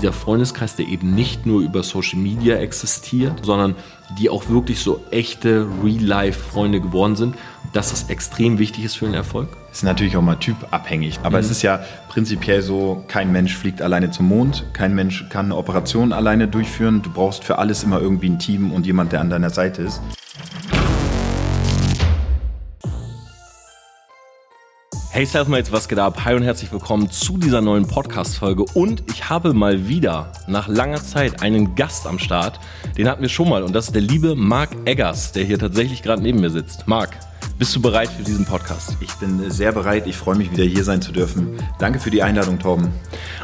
dieser Freundeskreis, der eben nicht nur über Social Media existiert, sondern die auch wirklich so echte Real-Life-Freunde geworden sind, dass das extrem wichtig ist für den Erfolg? Ist natürlich auch mal typabhängig. Aber mhm. es ist ja prinzipiell so, kein Mensch fliegt alleine zum Mond, kein Mensch kann eine Operation alleine durchführen. Du brauchst für alles immer irgendwie ein Team und jemand, der an deiner Seite ist. Hey Selfmates, was geht ab? Hi und herzlich willkommen zu dieser neuen Podcast-Folge. Und ich habe mal wieder nach langer Zeit einen Gast am Start. Den hatten wir schon mal und das ist der liebe Marc Eggers, der hier tatsächlich gerade neben mir sitzt. Marc, bist du bereit für diesen Podcast? Ich bin sehr bereit. Ich freue mich wieder hier sein zu dürfen. Danke für die Einladung, Torben.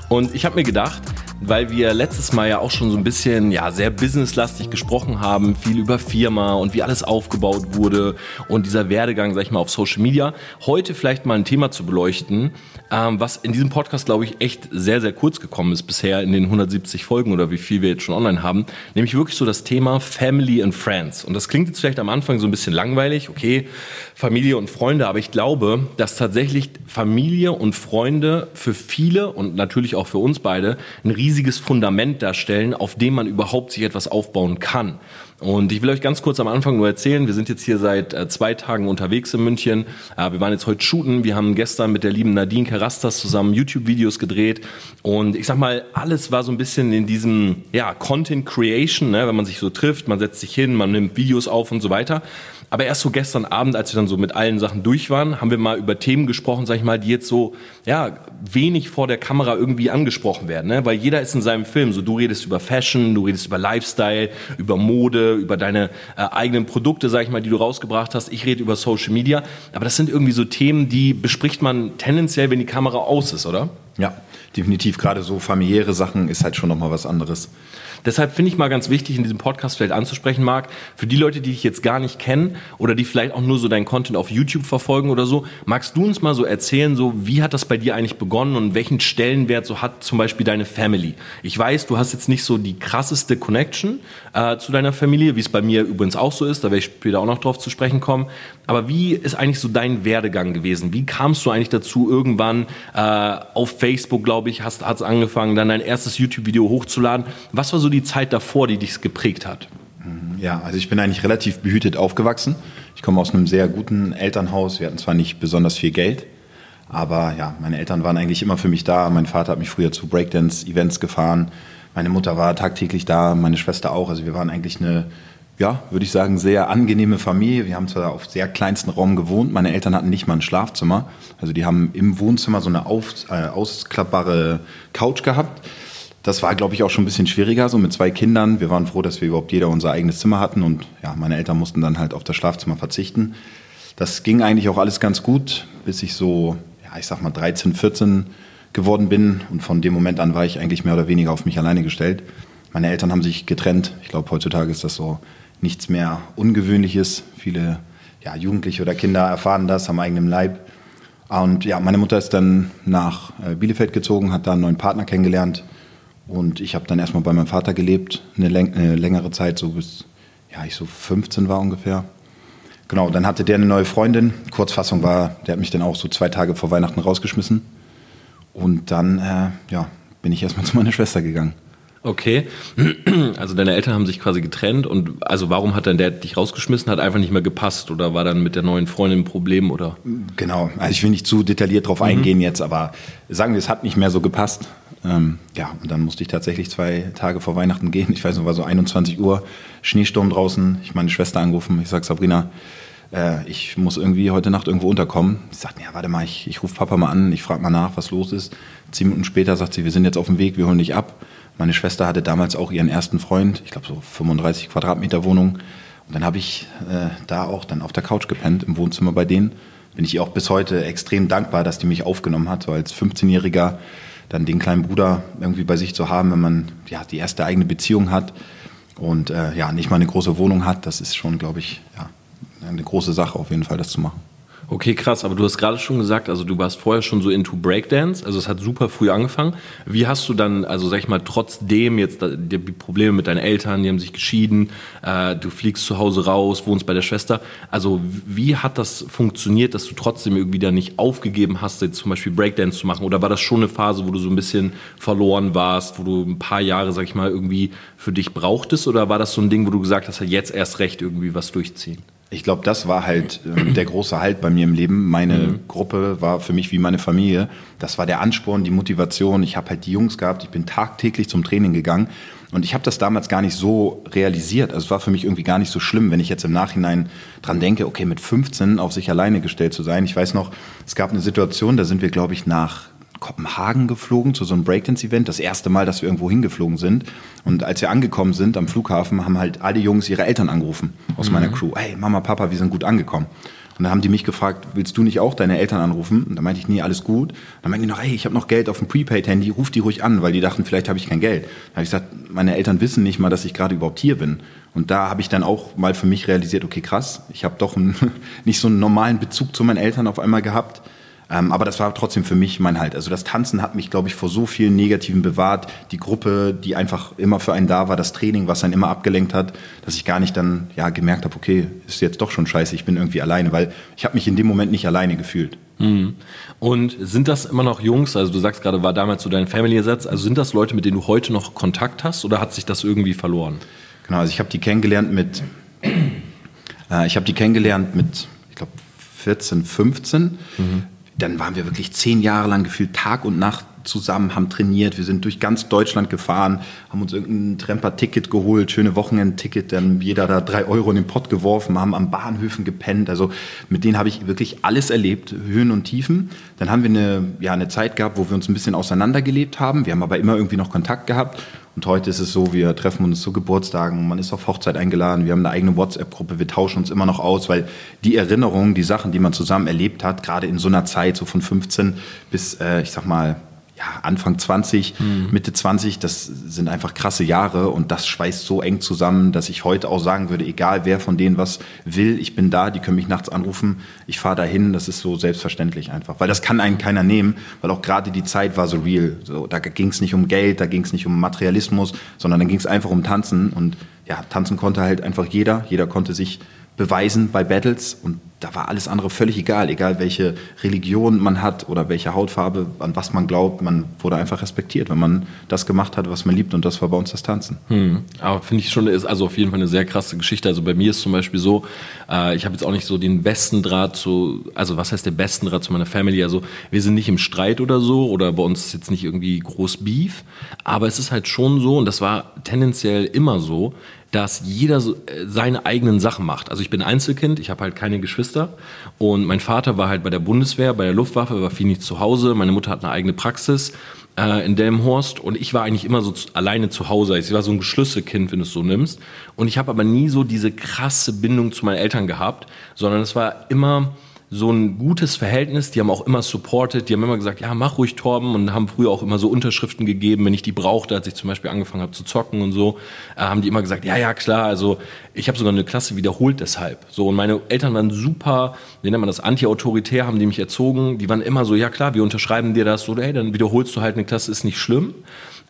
Und ich habe mir gedacht, weil wir letztes Mal ja auch schon so ein bisschen ja sehr businesslastig gesprochen haben, viel über Firma und wie alles aufgebaut wurde und dieser Werdegang, sag ich mal, auf Social Media. Heute vielleicht mal ein Thema zu beleuchten, ähm, was in diesem Podcast, glaube ich, echt sehr, sehr kurz gekommen ist bisher in den 170 Folgen oder wie viel wir jetzt schon online haben, nämlich wirklich so das Thema Family and Friends. Und das klingt jetzt vielleicht am Anfang so ein bisschen langweilig, okay, Familie und Freunde, aber ich glaube, dass tatsächlich Familie und Freunde für viele und natürlich auch für uns beide ein riesiges riesiges Fundament darstellen, auf dem man überhaupt sich etwas aufbauen kann. Und ich will euch ganz kurz am Anfang nur erzählen, wir sind jetzt hier seit äh, zwei Tagen unterwegs in München. Äh, wir waren jetzt heute shooten, wir haben gestern mit der lieben Nadine Karastas zusammen YouTube-Videos gedreht. Und ich sag mal, alles war so ein bisschen in diesem ja, Content Creation, ne? wenn man sich so trifft, man setzt sich hin, man nimmt Videos auf und so weiter. Aber erst so gestern Abend, als wir dann so mit allen Sachen durch waren, haben wir mal über Themen gesprochen, sag ich mal, die jetzt so, ja, wenig vor der Kamera irgendwie angesprochen werden, ne? Weil jeder ist in seinem Film. So, du redest über Fashion, du redest über Lifestyle, über Mode, über deine äh, eigenen Produkte, sag ich mal, die du rausgebracht hast. Ich rede über Social Media. Aber das sind irgendwie so Themen, die bespricht man tendenziell, wenn die Kamera aus ist, oder? Ja, definitiv. Gerade so familiäre Sachen ist halt schon nochmal was anderes. Deshalb finde ich mal ganz wichtig, in diesem Podcast vielleicht anzusprechen, Marc, für die Leute, die dich jetzt gar nicht kennen oder die vielleicht auch nur so deinen Content auf YouTube verfolgen oder so, magst du uns mal so erzählen, so wie hat das bei dir eigentlich begonnen und welchen Stellenwert so hat zum Beispiel deine Family? Ich weiß, du hast jetzt nicht so die krasseste Connection äh, zu deiner Familie, wie es bei mir übrigens auch so ist, da werde ich später auch noch drauf zu sprechen kommen. Aber wie ist eigentlich so dein Werdegang gewesen? Wie kamst du eigentlich dazu, irgendwann äh, auf Facebook, glaube ich, hast es angefangen, dann dein erstes YouTube-Video hochzuladen? Was war so die Zeit davor, die dich geprägt hat? Ja, also ich bin eigentlich relativ behütet aufgewachsen. Ich komme aus einem sehr guten Elternhaus. Wir hatten zwar nicht besonders viel Geld, aber ja, meine Eltern waren eigentlich immer für mich da. Mein Vater hat mich früher zu Breakdance-Events gefahren. Meine Mutter war tagtäglich da, meine Schwester auch. Also wir waren eigentlich eine, ja, würde ich sagen, sehr angenehme Familie. Wir haben zwar auf sehr kleinsten Raum gewohnt. Meine Eltern hatten nicht mal ein Schlafzimmer. Also die haben im Wohnzimmer so eine auf, äh, ausklappbare Couch gehabt das war, glaube ich, auch schon ein bisschen schwieriger, so mit zwei Kindern. Wir waren froh, dass wir überhaupt jeder unser eigenes Zimmer hatten und ja, meine Eltern mussten dann halt auf das Schlafzimmer verzichten. Das ging eigentlich auch alles ganz gut, bis ich so, ja, ich sag mal 13, 14 geworden bin und von dem Moment an war ich eigentlich mehr oder weniger auf mich alleine gestellt. Meine Eltern haben sich getrennt. Ich glaube, heutzutage ist das so nichts mehr Ungewöhnliches. Viele ja, Jugendliche oder Kinder erfahren das am eigenen Leib. Und ja, meine Mutter ist dann nach äh, Bielefeld gezogen, hat da einen neuen Partner kennengelernt und ich habe dann erstmal bei meinem Vater gelebt, eine, läng eine, längere Zeit, so bis ja, ich so 15 war ungefähr. Genau, dann hatte der eine neue Freundin. Kurzfassung war, der hat mich dann auch so zwei Tage vor Weihnachten rausgeschmissen. Und dann äh, ja, bin ich erstmal zu meiner Schwester gegangen. Okay, also deine Eltern haben sich quasi getrennt und also warum hat dann der dich rausgeschmissen? Hat einfach nicht mehr gepasst oder war dann mit der neuen Freundin ein Problem oder? Genau, also ich will nicht zu detailliert drauf mhm. eingehen jetzt, aber sagen wir, es hat nicht mehr so gepasst. Ähm, ja, und dann musste ich tatsächlich zwei Tage vor Weihnachten gehen. Ich weiß noch, war so 21 Uhr, Schneesturm draußen. Ich meine Schwester angerufen. Ich sage, Sabrina, äh, ich muss irgendwie heute Nacht irgendwo unterkommen. Sie sagt, ja, warte mal, ich, ich rufe Papa mal an, ich frage mal nach, was los ist. Zehn Minuten später sagt sie, wir sind jetzt auf dem Weg, wir holen dich ab. Meine Schwester hatte damals auch ihren ersten Freund, ich glaube so 35 Quadratmeter Wohnung. Und dann habe ich äh, da auch dann auf der Couch gepennt, im Wohnzimmer bei denen. Bin ich ihr auch bis heute extrem dankbar, dass die mich aufgenommen hat, so als 15-Jähriger dann den kleinen Bruder irgendwie bei sich zu haben, wenn man ja die erste eigene Beziehung hat und äh, ja nicht mal eine große Wohnung hat, das ist schon, glaube ich, ja, eine große Sache auf jeden Fall, das zu machen. Okay, krass, aber du hast gerade schon gesagt, also du warst vorher schon so into Breakdance, also es hat super früh angefangen. Wie hast du dann, also sag ich mal, trotzdem jetzt die Probleme mit deinen Eltern, die haben sich geschieden, äh, du fliegst zu Hause raus, wohnst bei der Schwester, also wie hat das funktioniert, dass du trotzdem irgendwie da nicht aufgegeben hast, jetzt zum Beispiel Breakdance zu machen? Oder war das schon eine Phase, wo du so ein bisschen verloren warst, wo du ein paar Jahre, sag ich mal, irgendwie für dich brauchtest? Oder war das so ein Ding, wo du gesagt hast, jetzt erst recht irgendwie was durchziehen? Ich glaube, das war halt äh, der große Halt bei mir im Leben. Meine mhm. Gruppe war für mich wie meine Familie. Das war der Ansporn, die Motivation. Ich habe halt die Jungs gehabt. Ich bin tagtäglich zum Training gegangen. Und ich habe das damals gar nicht so realisiert. Also es war für mich irgendwie gar nicht so schlimm, wenn ich jetzt im Nachhinein dran denke, okay, mit 15 auf sich alleine gestellt zu sein. Ich weiß noch, es gab eine Situation, da sind wir, glaube ich, nach Kopenhagen geflogen zu so einem Breakdance-Event. Das erste Mal, dass wir irgendwo hingeflogen sind. Und als wir angekommen sind am Flughafen, haben halt alle Jungs ihre Eltern angerufen aus mhm. meiner Crew. Hey, Mama, Papa, wir sind gut angekommen. Und dann haben die mich gefragt, willst du nicht auch deine Eltern anrufen? Und da meinte ich, nee, alles gut. Dann meinte ich noch, hey, ich habe noch Geld auf dem Prepaid-Handy, ruf die ruhig an, weil die dachten, vielleicht habe ich kein Geld. Da habe ich gesagt, meine Eltern wissen nicht mal, dass ich gerade überhaupt hier bin. Und da habe ich dann auch mal für mich realisiert, okay, krass, ich habe doch einen, nicht so einen normalen Bezug zu meinen Eltern auf einmal gehabt. Ähm, aber das war trotzdem für mich mein Halt. Also das Tanzen hat mich, glaube ich, vor so vielen Negativen bewahrt. Die Gruppe, die einfach immer für einen da war, das Training, was einen immer abgelenkt hat, dass ich gar nicht dann ja gemerkt habe, okay, ist jetzt doch schon scheiße, ich bin irgendwie alleine, weil ich habe mich in dem Moment nicht alleine gefühlt. Mhm. Und sind das immer noch Jungs, also du sagst gerade, war damals so dein Family-Ersatz, also sind das Leute, mit denen du heute noch Kontakt hast oder hat sich das irgendwie verloren? Genau, also ich habe die kennengelernt mit, äh, ich habe die kennengelernt mit, ich glaube, 14, 15. Mhm dann waren wir wirklich zehn Jahre lang gefühlt Tag und Nacht zusammen, haben trainiert. Wir sind durch ganz Deutschland gefahren, haben uns irgendein Tremper-Ticket geholt, schöne Wochenend-Ticket, dann jeder da drei Euro in den Pott geworfen, haben am Bahnhöfen gepennt. Also mit denen habe ich wirklich alles erlebt, Höhen und Tiefen. Dann haben wir eine, ja, eine Zeit gehabt, wo wir uns ein bisschen auseinandergelebt haben. Wir haben aber immer irgendwie noch Kontakt gehabt. Und heute ist es so, wir treffen uns zu Geburtstagen, man ist auf Hochzeit eingeladen, wir haben eine eigene WhatsApp-Gruppe, wir tauschen uns immer noch aus, weil die Erinnerungen, die Sachen, die man zusammen erlebt hat, gerade in so einer Zeit, so von 15 bis, äh, ich sag mal, ja, Anfang 20, mhm. Mitte 20, das sind einfach krasse Jahre und das schweißt so eng zusammen, dass ich heute auch sagen würde, egal wer von denen was will, ich bin da, die können mich nachts anrufen, ich fahre dahin, das ist so selbstverständlich einfach, weil das kann einen keiner nehmen, weil auch gerade die Zeit war so real, so, da ging es nicht um Geld, da ging es nicht um Materialismus, sondern da ging es einfach um Tanzen. Und ja, tanzen konnte halt einfach jeder, jeder konnte sich beweisen bei Battles und da war alles andere völlig egal, egal welche Religion man hat oder welche Hautfarbe, an was man glaubt, man wurde einfach respektiert, wenn man das gemacht hat, was man liebt und das war bei uns das Tanzen. Hm. Aber finde ich schon, ist also auf jeden Fall eine sehr krasse Geschichte. Also bei mir ist zum Beispiel so, äh, ich habe jetzt auch nicht so den besten Draht zu, also was heißt der besten Draht zu meiner Family? Also wir sind nicht im Streit oder so oder bei uns ist jetzt nicht irgendwie groß Beef, aber es ist halt schon so und das war tendenziell immer so, dass jeder äh, seine eigenen Sachen macht. Also ich bin Einzelkind, ich habe halt keine Geschwister und mein Vater war halt bei der Bundeswehr, bei der Luftwaffe, war viel nicht zu Hause. Meine Mutter hat eine eigene Praxis äh, in Delmenhorst und ich war eigentlich immer so zu, alleine zu Hause. Ich war so ein Geschlüsselkind, wenn du es so nimmst. Und ich habe aber nie so diese krasse Bindung zu meinen Eltern gehabt, sondern es war immer so ein gutes Verhältnis. Die haben auch immer supported. Die haben immer gesagt, ja, mach ruhig Torben und haben früher auch immer so Unterschriften gegeben, wenn ich die brauchte, als ich zum Beispiel angefangen habe zu zocken und so, äh, haben die immer gesagt, ja, ja, klar. Also ich habe sogar eine Klasse wiederholt deshalb. So und meine Eltern waren super, wie nennt man das, anti-autoritär, haben die mich erzogen. Die waren immer so, ja klar, wir unterschreiben dir das. So, hey, dann wiederholst du halt eine Klasse, ist nicht schlimm.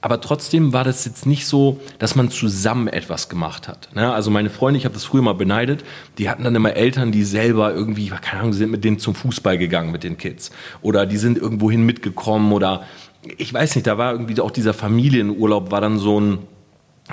Aber trotzdem war das jetzt nicht so, dass man zusammen etwas gemacht hat. Ne? Also meine Freunde, ich habe das früher mal beneidet, die hatten dann immer Eltern, die selber irgendwie, keine Ahnung, sind mit denen zum Fußball gegangen mit den Kids. Oder die sind irgendwohin mitgekommen oder ich weiß nicht, da war irgendwie auch dieser Familienurlaub war dann so ein,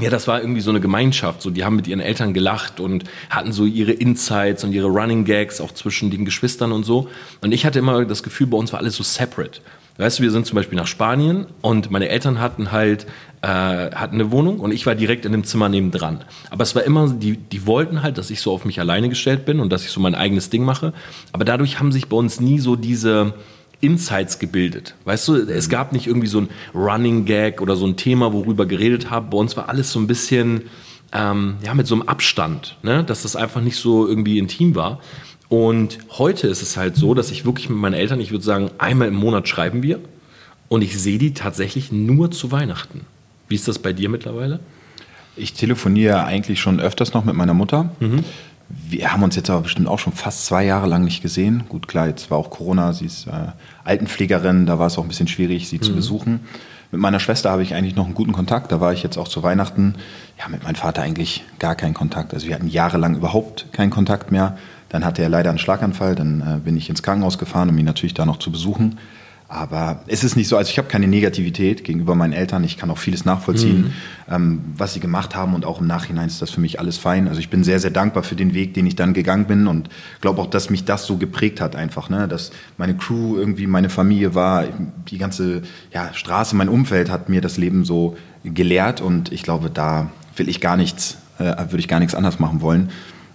ja, das war irgendwie so eine Gemeinschaft. So, die haben mit ihren Eltern gelacht und hatten so ihre Insights und ihre Running Gags auch zwischen den Geschwistern und so. Und ich hatte immer das Gefühl, bei uns war alles so separate. Weißt du, wir sind zum Beispiel nach Spanien und meine Eltern hatten halt äh, hatten eine Wohnung und ich war direkt in dem Zimmer nebendran. Aber es war immer, die, die wollten halt, dass ich so auf mich alleine gestellt bin und dass ich so mein eigenes Ding mache. Aber dadurch haben sich bei uns nie so diese Insights gebildet. Weißt du, es mhm. gab nicht irgendwie so ein Running Gag oder so ein Thema, worüber geredet haben. Bei uns war alles so ein bisschen, ähm, ja, mit so einem Abstand, ne? dass das einfach nicht so irgendwie intim war. Und heute ist es halt so, dass ich wirklich mit meinen Eltern, ich würde sagen, einmal im Monat schreiben wir und ich sehe die tatsächlich nur zu Weihnachten. Wie ist das bei dir mittlerweile? Ich telefoniere eigentlich schon öfters noch mit meiner Mutter. Mhm. wir haben uns jetzt aber bestimmt auch schon fast zwei Jahre lang nicht gesehen. Gut, klar, jetzt war auch Corona, sie ist äh, Altenpflegerin, da war es auch ein bisschen schwierig, sie mhm. zu besuchen. Mit meiner Schwester habe ich eigentlich noch einen guten Kontakt. Da war ich jetzt auch zu Weihnachten. Ja, mit meinem Vater eigentlich gar keinen Kontakt. Also wir hatten jahrelang überhaupt keinen Kontakt mehr. Dann hatte er leider einen Schlaganfall. Dann äh, bin ich ins Krankenhaus gefahren, um ihn natürlich da noch zu besuchen. Aber es ist nicht so, also ich habe keine Negativität gegenüber meinen Eltern. Ich kann auch vieles nachvollziehen, mhm. ähm, was sie gemacht haben und auch im Nachhinein ist das für mich alles fein. Also ich bin sehr, sehr dankbar für den Weg, den ich dann gegangen bin und glaube auch, dass mich das so geprägt hat einfach, ne? dass meine Crew irgendwie meine Familie war, die ganze ja, Straße, mein Umfeld hat mir das Leben so gelehrt und ich glaube, da will ich gar nichts, äh, würde ich gar nichts anders machen wollen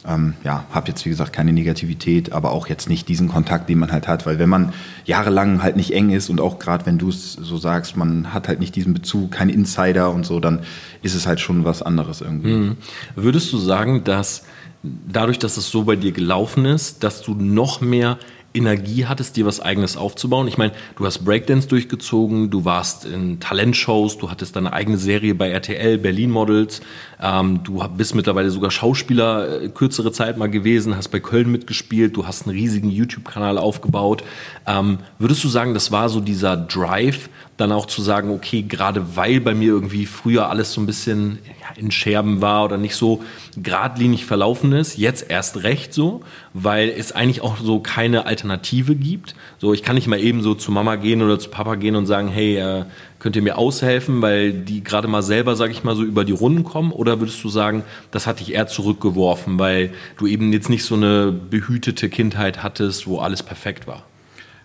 ähm, ja, habe jetzt wie gesagt keine Negativität, aber auch jetzt nicht diesen Kontakt, den man halt hat, weil wenn man jahrelang halt nicht eng ist und auch gerade wenn du es so sagst, man hat halt nicht diesen Bezug, kein Insider und so, dann ist es halt schon was anderes irgendwie. Mhm. Würdest du sagen, dass dadurch, dass es so bei dir gelaufen ist, dass du noch mehr Energie hattest, dir was eigenes aufzubauen. Ich meine, du hast Breakdance durchgezogen, du warst in Talentshows, du hattest deine eigene Serie bei RTL, Berlin Models, ähm, du bist mittlerweile sogar Schauspieler äh, kürzere Zeit mal gewesen, hast bei Köln mitgespielt, du hast einen riesigen YouTube-Kanal aufgebaut. Ähm, würdest du sagen, das war so dieser Drive, dann auch zu sagen, okay, gerade weil bei mir irgendwie früher alles so ein bisschen in Scherben war oder nicht so geradlinig verlaufen ist, jetzt erst recht so, weil es eigentlich auch so keine Alternative gibt. So, ich kann nicht mal eben so zu Mama gehen oder zu Papa gehen und sagen, hey, äh, könnt ihr mir aushelfen, weil die gerade mal selber, sag ich mal, so über die Runden kommen? Oder würdest du sagen, das hat dich eher zurückgeworfen, weil du eben jetzt nicht so eine behütete Kindheit hattest, wo alles perfekt war?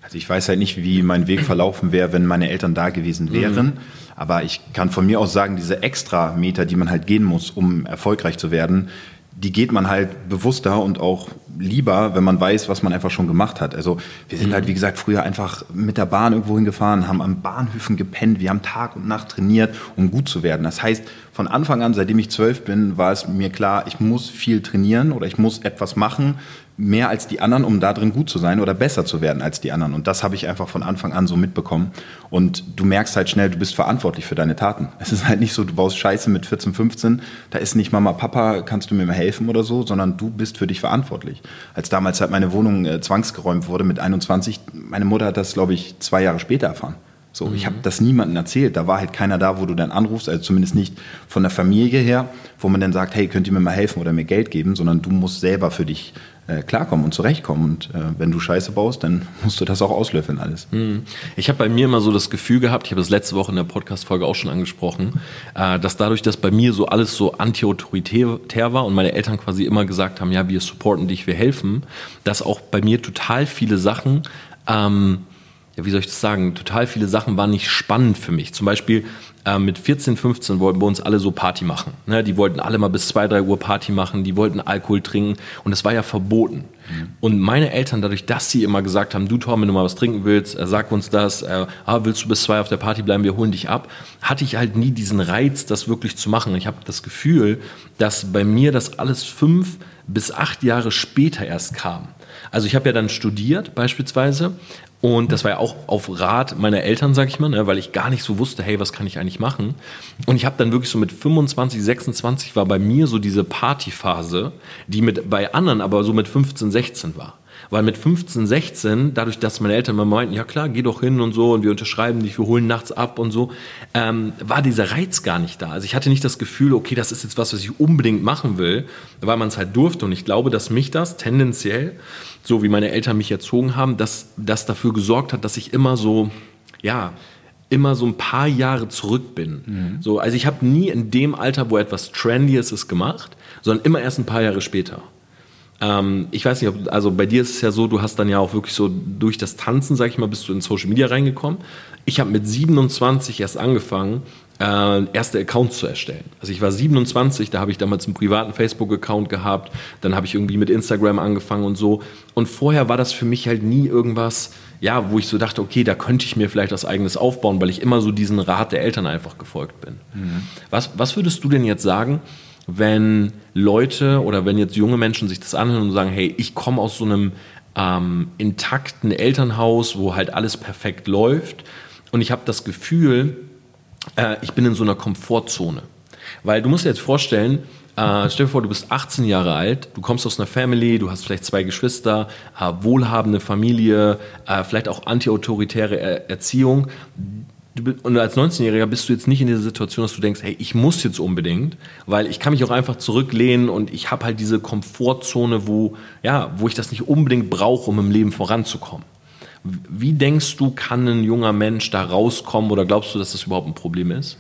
Also ich weiß halt nicht, wie mein Weg verlaufen wäre, wenn meine Eltern da gewesen wären. Mhm. Aber ich kann von mir aus sagen, diese extra Meter, die man halt gehen muss, um erfolgreich zu werden, die geht man halt bewusster und auch lieber, wenn man weiß, was man einfach schon gemacht hat. Also wir sind mhm. halt, wie gesagt, früher einfach mit der Bahn irgendwo hingefahren, haben an Bahnhöfen gepennt, wir haben Tag und Nacht trainiert, um gut zu werden. Das heißt, von Anfang an, seitdem ich zwölf bin, war es mir klar, ich muss viel trainieren oder ich muss etwas machen, mehr als die anderen, um da drin gut zu sein oder besser zu werden als die anderen. Und das habe ich einfach von Anfang an so mitbekommen. Und du merkst halt schnell, du bist verantwortlich für deine Taten. Es ist halt nicht so, du baust Scheiße mit 14, 15, da ist nicht Mama, Papa, kannst du mir mal helfen oder so, sondern du bist für dich verantwortlich. Als damals halt meine Wohnung äh, zwangsgeräumt wurde mit 21, meine Mutter hat das, glaube ich, zwei Jahre später erfahren. So, mhm. ich habe das niemandem erzählt. Da war halt keiner da, wo du dann anrufst, also zumindest nicht von der Familie her, wo man dann sagt, hey, könnt ihr mir mal helfen oder mir Geld geben, sondern du musst selber für dich äh, klarkommen und zurechtkommen. Und äh, wenn du Scheiße baust, dann musst du das auch auslöffeln alles. Hm. Ich habe bei mir immer so das Gefühl gehabt, ich habe das letzte Woche in der Podcast-Folge auch schon angesprochen, äh, dass dadurch, dass bei mir so alles so anti-autoritär war und meine Eltern quasi immer gesagt haben, ja, wir supporten dich, wir helfen, dass auch bei mir total viele Sachen ähm, ja, wie soll ich das sagen, total viele Sachen waren nicht spannend für mich. Zum Beispiel mit 14, 15 wollten wir uns alle so Party machen. Ne? Die wollten alle mal bis 2, 3 Uhr Party machen, die wollten Alkohol trinken und das war ja verboten. Mhm. Und meine Eltern, dadurch, dass sie immer gesagt haben, du Tom, wenn du mal was trinken willst, äh, sag uns das, äh, ah, willst du bis 2 auf der Party bleiben, wir holen dich ab, hatte ich halt nie diesen Reiz, das wirklich zu machen. Ich habe das Gefühl, dass bei mir das alles fünf bis acht Jahre später erst kam. Also ich habe ja dann studiert beispielsweise und das war ja auch auf Rat meiner Eltern, sag ich mal, ne, weil ich gar nicht so wusste, hey, was kann ich eigentlich machen? Und ich habe dann wirklich so mit 25, 26 war bei mir so diese Partyphase, die mit bei anderen aber so mit 15, 16 war. Weil mit 15, 16, dadurch, dass meine Eltern mal meinten, ja klar, geh doch hin und so und wir unterschreiben dich, wir holen nachts ab und so, ähm, war dieser Reiz gar nicht da. Also ich hatte nicht das Gefühl, okay, das ist jetzt was, was ich unbedingt machen will, weil man es halt durfte. Und ich glaube, dass mich das tendenziell, so wie meine Eltern mich erzogen haben, dass das dafür gesorgt hat, dass ich immer so, ja, immer so ein paar Jahre zurück bin. Mhm. So, also ich habe nie in dem Alter, wo etwas trendy ist, es gemacht, sondern immer erst ein paar Jahre später. Ähm, ich weiß nicht, ob, also bei dir ist es ja so, du hast dann ja auch wirklich so durch das Tanzen, sag ich mal, bist du in Social Media reingekommen. Ich habe mit 27 erst angefangen, äh, erste Accounts zu erstellen. Also ich war 27, da habe ich damals einen privaten Facebook-Account gehabt, dann habe ich irgendwie mit Instagram angefangen und so. Und vorher war das für mich halt nie irgendwas, ja, wo ich so dachte, okay, da könnte ich mir vielleicht was eigenes aufbauen, weil ich immer so diesen Rat der Eltern einfach gefolgt bin. Mhm. Was, was würdest du denn jetzt sagen? wenn Leute oder wenn jetzt junge Menschen sich das anhören und sagen, hey, ich komme aus so einem ähm, intakten Elternhaus, wo halt alles perfekt läuft und ich habe das Gefühl, äh, ich bin in so einer Komfortzone. Weil du musst dir jetzt vorstellen, äh, stell dir vor, du bist 18 Jahre alt, du kommst aus einer Family, du hast vielleicht zwei Geschwister, äh, wohlhabende Familie, äh, vielleicht auch antiautoritäre er Erziehung. Und als 19-Jähriger bist du jetzt nicht in dieser Situation, dass du denkst, hey, ich muss jetzt unbedingt, weil ich kann mich auch einfach zurücklehnen und ich habe halt diese Komfortzone, wo, ja, wo ich das nicht unbedingt brauche, um im Leben voranzukommen. Wie denkst du, kann ein junger Mensch da rauskommen oder glaubst du, dass das überhaupt ein Problem ist?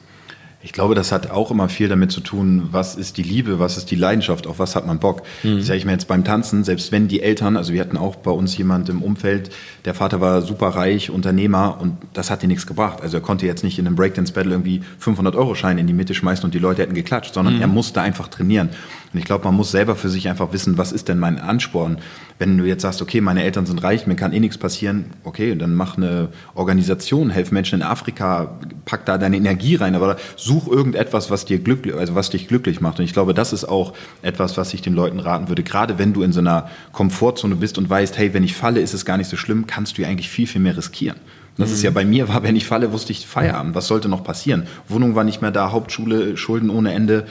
Ich glaube, das hat auch immer viel damit zu tun, was ist die Liebe, was ist die Leidenschaft, auf was hat man Bock. Mhm. Sage ich mir jetzt beim Tanzen, selbst wenn die Eltern, also wir hatten auch bei uns jemand im Umfeld, der Vater war super reich, Unternehmer und das hat dir nichts gebracht. Also er konnte jetzt nicht in einem Breakdance-Battle irgendwie 500-Euro-Schein in die Mitte schmeißen und die Leute hätten geklatscht, sondern mhm. er musste einfach trainieren. Und ich glaube, man muss selber für sich einfach wissen, was ist denn mein Ansporn? Wenn du jetzt sagst, okay, meine Eltern sind reich, mir kann eh nichts passieren, okay, dann mach eine Organisation, helf Menschen in Afrika, pack da deine Energie rein, aber such irgendetwas, was dir glücklich, also was dich glücklich macht. Und ich glaube, das ist auch etwas, was ich den Leuten raten würde. Gerade wenn du in so einer Komfortzone bist und weißt, hey, wenn ich falle, ist es gar nicht so schlimm, kannst du ja eigentlich viel, viel mehr riskieren. Das ist ja bei mir war, wenn ich falle, wusste ich Feierabend. Was sollte noch passieren? Wohnung war nicht mehr da, Hauptschule, Schulden ohne Ende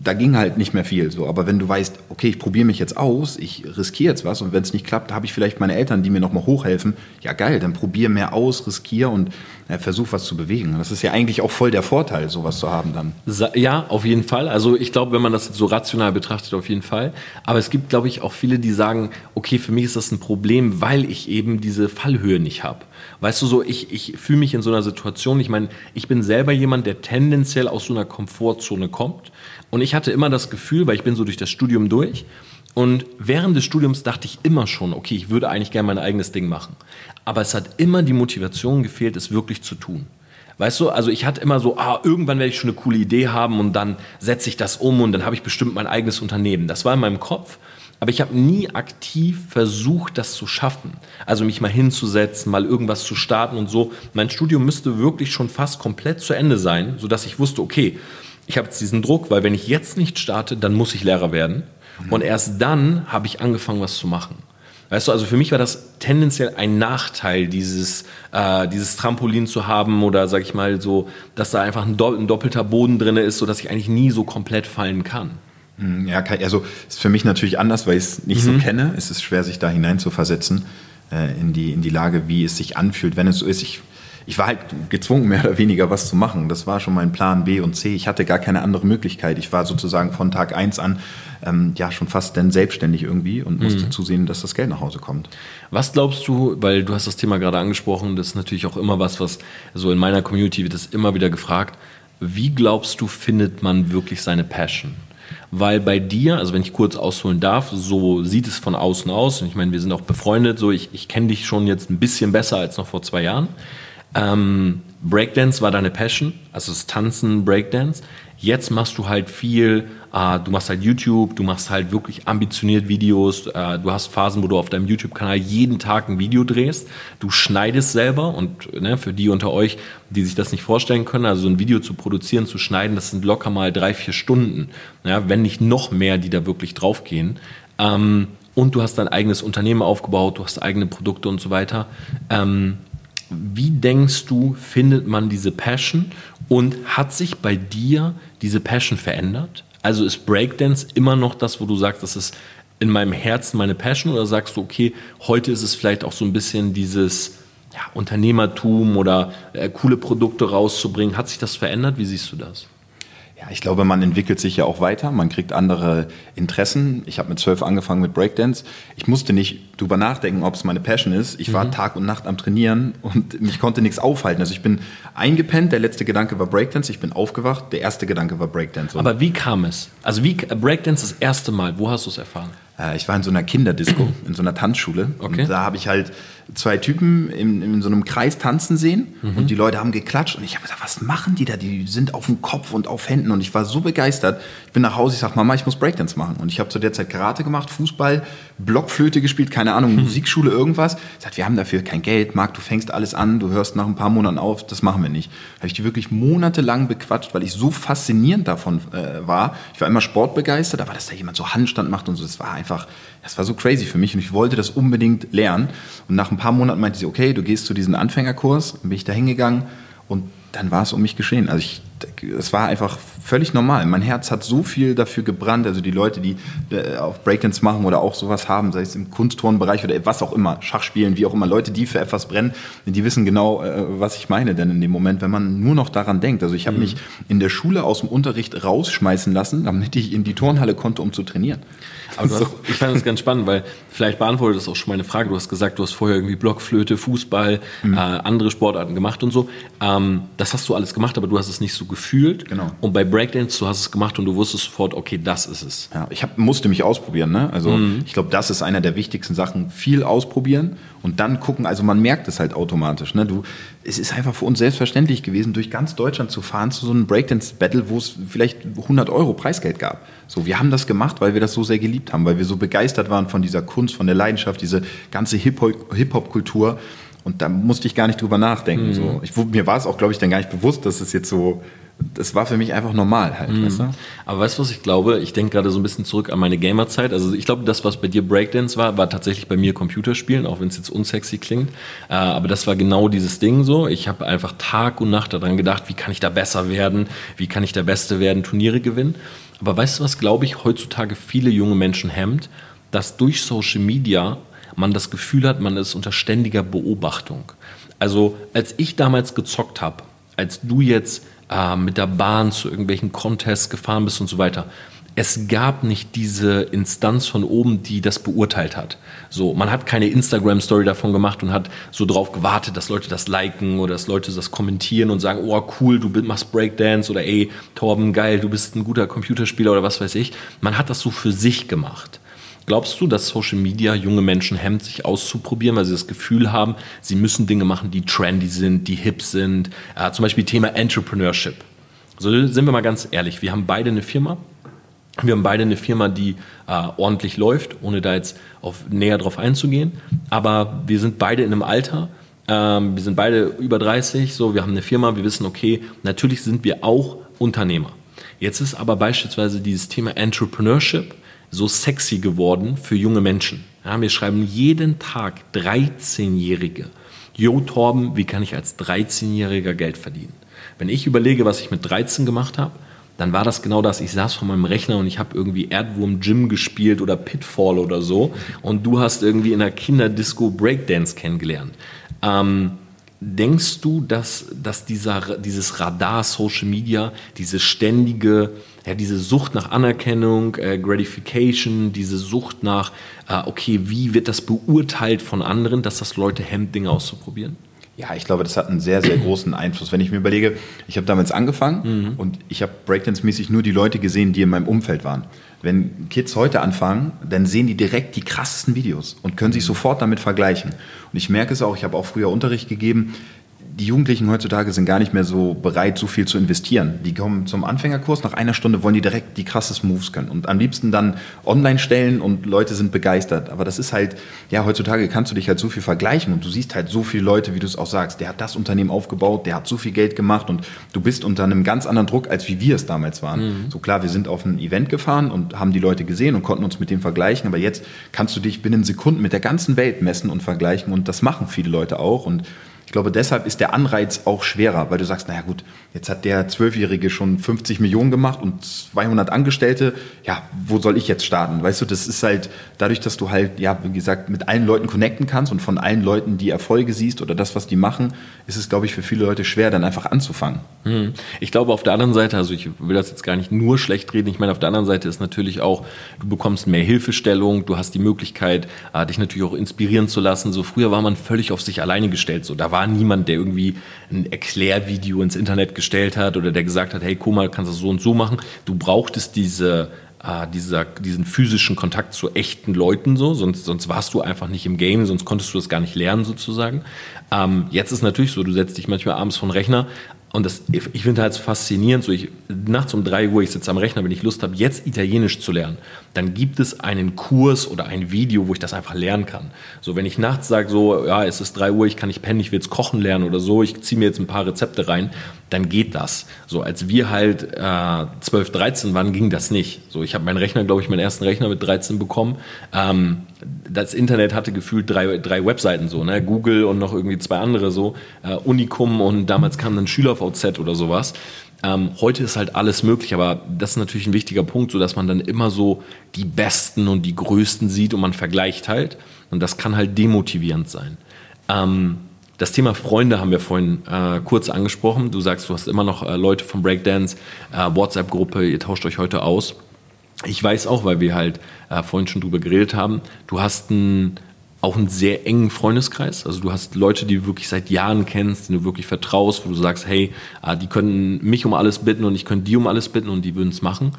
da ging halt nicht mehr viel so. Aber wenn du weißt, okay, ich probiere mich jetzt aus, ich riskiere jetzt was und wenn es nicht klappt, habe ich vielleicht meine Eltern, die mir nochmal hochhelfen. Ja geil, dann probier mehr aus, riskiere und äh, versuch was zu bewegen. Das ist ja eigentlich auch voll der Vorteil, sowas zu haben dann. Ja, auf jeden Fall. Also ich glaube, wenn man das so rational betrachtet, auf jeden Fall. Aber es gibt, glaube ich, auch viele, die sagen, okay, für mich ist das ein Problem, weil ich eben diese Fallhöhe nicht habe. Weißt du so, ich, ich fühle mich in so einer Situation, ich meine, ich bin selber jemand, der tendenziell aus so einer Komfortzone kommt und ich hatte immer das Gefühl, weil ich bin so durch das Studium durch, und während des Studiums dachte ich immer schon, okay, ich würde eigentlich gerne mein eigenes Ding machen. Aber es hat immer die Motivation gefehlt, es wirklich zu tun. Weißt du, also ich hatte immer so, ah, irgendwann werde ich schon eine coole Idee haben und dann setze ich das um und dann habe ich bestimmt mein eigenes Unternehmen. Das war in meinem Kopf, aber ich habe nie aktiv versucht, das zu schaffen. Also mich mal hinzusetzen, mal irgendwas zu starten und so. Mein Studium müsste wirklich schon fast komplett zu Ende sein, sodass ich wusste, okay, ich habe jetzt diesen Druck, weil wenn ich jetzt nicht starte, dann muss ich Lehrer werden. Und erst dann habe ich angefangen, was zu machen. Weißt du, also für mich war das tendenziell ein Nachteil, dieses, äh, dieses Trampolin zu haben oder sag ich mal so, dass da einfach ein, doppelter Boden drin ist, sodass ich eigentlich nie so komplett fallen kann. Mhm, ja, also ist für mich natürlich anders, weil ich es nicht mhm. so kenne. Es ist schwer, sich da hinein zu versetzen äh, in, die, in die Lage, wie es sich anfühlt, wenn es so ist. Ich ich war halt gezwungen, mehr oder weniger was zu machen. Das war schon mein Plan B und C. Ich hatte gar keine andere Möglichkeit. Ich war sozusagen von Tag eins an ähm, ja schon fast dann selbstständig irgendwie und musste mhm. zusehen, dass das Geld nach Hause kommt. Was glaubst du, weil du hast das Thema gerade angesprochen, das ist natürlich auch immer was, was so in meiner Community wird das immer wieder gefragt. Wie glaubst du, findet man wirklich seine Passion? weil bei dir, also wenn ich kurz ausholen darf, so sieht es von außen aus. Und ich meine, wir sind auch befreundet, so ich, ich kenne dich schon jetzt ein bisschen besser als noch vor zwei Jahren. Ähm, Breakdance war deine Passion, also das Tanzen, Breakdance. Jetzt machst du halt viel, äh, du machst halt YouTube, du machst halt wirklich ambitioniert Videos, äh, du hast Phasen, wo du auf deinem YouTube-Kanal jeden Tag ein Video drehst, du schneidest selber und ne, für die unter euch, die sich das nicht vorstellen können, also so ein Video zu produzieren, zu schneiden, das sind locker mal drei, vier Stunden, ja, wenn nicht noch mehr, die da wirklich draufgehen. Ähm, und du hast dein eigenes Unternehmen aufgebaut, du hast eigene Produkte und so weiter. Ähm, wie denkst du, findet man diese Passion und hat sich bei dir diese Passion verändert? Also ist Breakdance immer noch das, wo du sagst, das ist in meinem Herzen meine Passion oder sagst du, okay, heute ist es vielleicht auch so ein bisschen dieses ja, Unternehmertum oder äh, coole Produkte rauszubringen? Hat sich das verändert? Wie siehst du das? Ja, ich glaube, man entwickelt sich ja auch weiter, man kriegt andere Interessen. Ich habe mit zwölf angefangen mit Breakdance. Ich musste nicht drüber nachdenken, ob es meine Passion ist. Ich war mhm. Tag und Nacht am Trainieren und mich konnte nichts aufhalten. Also ich bin eingepennt, der letzte Gedanke war Breakdance, ich bin aufgewacht, der erste Gedanke war Breakdance. Aber wie kam es? Also wie Breakdance das erste Mal, wo hast du es erfahren? Äh, ich war in so einer Kinderdisco, in so einer Tanzschule. Okay. Und da habe ich halt zwei Typen in, in so einem Kreis tanzen sehen mhm. und die Leute haben geklatscht und ich habe gesagt, was machen die da? Die sind auf dem Kopf und auf Händen und ich war so begeistert. Ich bin nach Hause, ich sage, Mama, ich muss Breakdance machen. Und ich habe zu der Zeit Karate gemacht, Fußball, Blockflöte gespielt, keine Ahnung, mhm. Musikschule, irgendwas. Ich sagte, wir haben dafür kein Geld, Marc, du fängst alles an, du hörst nach ein paar Monaten auf, das machen wir nicht. Habe ich die wirklich monatelang bequatscht, weil ich so faszinierend davon äh, war. Ich war immer sportbegeistert, aber dass da jemand so Handstand macht und so, das war einfach, das war so crazy für mich und ich wollte das unbedingt lernen. Und nach ein paar Monaten meinte sie, okay, du gehst zu diesem Anfängerkurs, dann bin ich da hingegangen und dann war es um mich geschehen. Also ich es war einfach völlig normal. Mein Herz hat so viel dafür gebrannt. Also die Leute, die äh, auf Breakdance machen oder auch sowas haben, sei es im Kunstturnbereich oder was auch immer, Schachspielen, wie auch immer, Leute, die für etwas brennen, die wissen genau, äh, was ich meine. Denn in dem Moment, wenn man nur noch daran denkt, also ich habe mhm. mich in der Schule aus dem Unterricht rausschmeißen lassen, damit ich in die Turnhalle konnte, um zu trainieren. Aber hast, ich fand das ganz spannend, weil vielleicht beantwortet das auch schon meine Frage. Du hast gesagt, du hast vorher irgendwie Blockflöte, Fußball, mhm. äh, andere Sportarten gemacht und so. Ähm, das hast du alles gemacht, aber du hast es nicht so gefühlt. Genau. Und bei Breakdance, du hast es gemacht und du wusstest sofort, okay, das ist es. Ja, ich hab, musste mich ausprobieren. Ne? Also mhm. ich glaube, das ist einer der wichtigsten Sachen. Viel ausprobieren und dann gucken. Also man merkt es halt automatisch. Ne? Du, es ist einfach für uns selbstverständlich gewesen, durch ganz Deutschland zu fahren zu so einem Breakdance-Battle, wo es vielleicht 100 Euro Preisgeld gab. So, wir haben das gemacht, weil wir das so sehr geliebt haben, weil wir so begeistert waren von dieser Kunst, von der Leidenschaft, diese ganze Hip-Hop-Kultur. Und da musste ich gar nicht drüber nachdenken. Mhm. So. Ich, mir war es auch, glaube ich, dann gar nicht bewusst, dass es jetzt so das war für mich einfach normal halt. Mhm. Weißt du? Aber weißt du, was ich glaube? Ich denke gerade so ein bisschen zurück an meine Gamerzeit. Also ich glaube, das, was bei dir Breakdance war, war tatsächlich bei mir Computerspielen, auch wenn es jetzt unsexy klingt. Äh, aber das war genau dieses Ding so. Ich habe einfach Tag und Nacht daran gedacht, wie kann ich da besser werden? Wie kann ich der Beste werden? Turniere gewinnen. Aber weißt du, was, glaube ich, heutzutage viele junge Menschen hemmt? Dass durch Social Media man das Gefühl hat, man ist unter ständiger Beobachtung. Also als ich damals gezockt habe, als du jetzt äh, mit der Bahn zu irgendwelchen Contests gefahren bist und so weiter. Es gab nicht diese Instanz von oben, die das beurteilt hat. So, man hat keine Instagram-Story davon gemacht und hat so drauf gewartet, dass Leute das liken oder dass Leute das kommentieren und sagen, oh cool, du machst Breakdance oder ey, Torben, geil, du bist ein guter Computerspieler oder was weiß ich. Man hat das so für sich gemacht. Glaubst du, dass Social Media junge Menschen hemmt, sich auszuprobieren, weil sie das Gefühl haben, sie müssen Dinge machen, die trendy sind, die hip sind? Äh, zum Beispiel Thema Entrepreneurship. So sind wir mal ganz ehrlich, wir haben beide eine Firma. Wir haben beide eine Firma, die äh, ordentlich läuft, ohne da jetzt auf, näher drauf einzugehen. Aber wir sind beide in einem Alter, ähm, wir sind beide über 30, so, wir haben eine Firma, wir wissen, okay, natürlich sind wir auch Unternehmer. Jetzt ist aber beispielsweise dieses Thema Entrepreneurship so sexy geworden für junge Menschen. Ja, wir schreiben jeden Tag 13-Jährige. Jo Torben, wie kann ich als 13-Jähriger Geld verdienen? Wenn ich überlege, was ich mit 13 gemacht habe, dann war das genau das. Ich saß vor meinem Rechner und ich habe irgendwie Erdwurm Gym gespielt oder Pitfall oder so. Und du hast irgendwie in der Kinderdisco Breakdance kennengelernt. Ähm, denkst du, dass, dass dieser, dieses Radar Social Media, diese ständige ja, diese Sucht nach Anerkennung, äh, Gratification, diese Sucht nach, äh, okay, wie wird das beurteilt von anderen, dass das Leute hemmt, Dinge auszuprobieren? Ja, ich glaube, das hat einen sehr, sehr großen Einfluss. Wenn ich mir überlege, ich habe damals angefangen mhm. und ich habe Breakdance-mäßig nur die Leute gesehen, die in meinem Umfeld waren. Wenn Kids heute anfangen, dann sehen die direkt die krassesten Videos und können sich sofort damit vergleichen. Und ich merke es auch, ich habe auch früher Unterricht gegeben, die Jugendlichen heutzutage sind gar nicht mehr so bereit, so viel zu investieren. Die kommen zum Anfängerkurs, nach einer Stunde wollen die direkt die krassesten Moves können und am liebsten dann online stellen und Leute sind begeistert. Aber das ist halt, ja, heutzutage kannst du dich halt so viel vergleichen und du siehst halt so viele Leute, wie du es auch sagst, der hat das Unternehmen aufgebaut, der hat so viel Geld gemacht und du bist unter einem ganz anderen Druck, als wie wir es damals waren. Mhm. So klar, wir sind auf ein Event gefahren und haben die Leute gesehen und konnten uns mit dem vergleichen, aber jetzt kannst du dich binnen Sekunden mit der ganzen Welt messen und vergleichen und das machen viele Leute auch und ich glaube, deshalb ist der Anreiz auch schwerer, weil du sagst, naja gut, jetzt hat der Zwölfjährige schon 50 Millionen gemacht und 200 Angestellte. Ja, wo soll ich jetzt starten? Weißt du, das ist halt dadurch, dass du halt, ja, wie gesagt, mit allen Leuten connecten kannst und von allen Leuten die Erfolge siehst oder das, was die machen, ist es, glaube ich, für viele Leute schwer, dann einfach anzufangen. Hm. Ich glaube, auf der anderen Seite, also ich will das jetzt gar nicht nur schlecht reden, ich meine, auf der anderen Seite ist natürlich auch, du bekommst mehr Hilfestellung, du hast die Möglichkeit, äh, dich natürlich auch inspirieren zu lassen. So früher war man völlig auf sich alleine gestellt. So, da war niemand, der irgendwie ein Erklärvideo ins Internet gestellt hat oder der gesagt hat, hey, guck mal, kannst du so und so machen. Du brauchtest diese, äh, dieser, diesen physischen Kontakt zu echten Leuten so, sonst, sonst warst du einfach nicht im Game, sonst konntest du das gar nicht lernen sozusagen. Ähm, jetzt ist natürlich so, du setzt dich manchmal abends vor den Rechner, und das, ich finde halt faszinierend, so ich, nachts um drei Uhr, ich sitze am Rechner, wenn ich Lust habe, jetzt Italienisch zu lernen, dann gibt es einen Kurs oder ein Video, wo ich das einfach lernen kann. So, wenn ich nachts sage, so, ja, es ist drei Uhr, ich kann nicht pennen, ich will jetzt kochen lernen oder so, ich ziehe mir jetzt ein paar Rezepte rein, dann geht das. So, als wir halt äh, 12, 13 waren, ging das nicht. So, ich habe meinen Rechner, glaube ich, meinen ersten Rechner mit 13 bekommen. Ähm, das Internet hatte gefühlt drei, drei Webseiten so, ne? Google und noch irgendwie zwei andere so, äh, Unicum und damals kam dann SchülerVZ oder sowas. Ähm, heute ist halt alles möglich, aber das ist natürlich ein wichtiger Punkt, so dass man dann immer so die Besten und die Größten sieht und man vergleicht halt. Und das kann halt demotivierend sein. Ähm, das Thema Freunde haben wir vorhin äh, kurz angesprochen. Du sagst, du hast immer noch äh, Leute vom Breakdance, äh, WhatsApp-Gruppe, ihr tauscht euch heute aus. Ich weiß auch, weil wir halt äh, vorhin schon drüber geredet haben, du hast einen, auch einen sehr engen Freundeskreis. Also du hast Leute, die du wirklich seit Jahren kennst, denen du wirklich vertraust, wo du sagst, hey, äh, die können mich um alles bitten und ich könnte die um alles bitten und die würden es machen.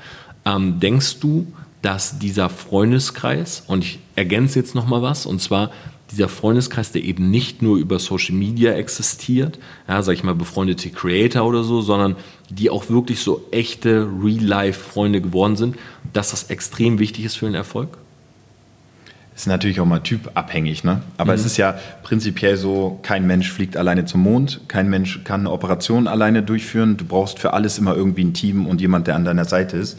Ähm, denkst du, dass dieser Freundeskreis, und ich ergänze jetzt nochmal was, und zwar dieser Freundeskreis, der eben nicht nur über Social Media existiert, ja, sag ich mal, befreundete Creator oder so, sondern die auch wirklich so echte Real-Life-Freunde geworden sind, dass das extrem wichtig ist für den Erfolg? Ist natürlich auch mal typabhängig, ne? Aber mhm. es ist ja prinzipiell so, kein Mensch fliegt alleine zum Mond, kein Mensch kann eine Operation alleine durchführen. Du brauchst für alles immer irgendwie ein Team und jemand, der an deiner Seite ist.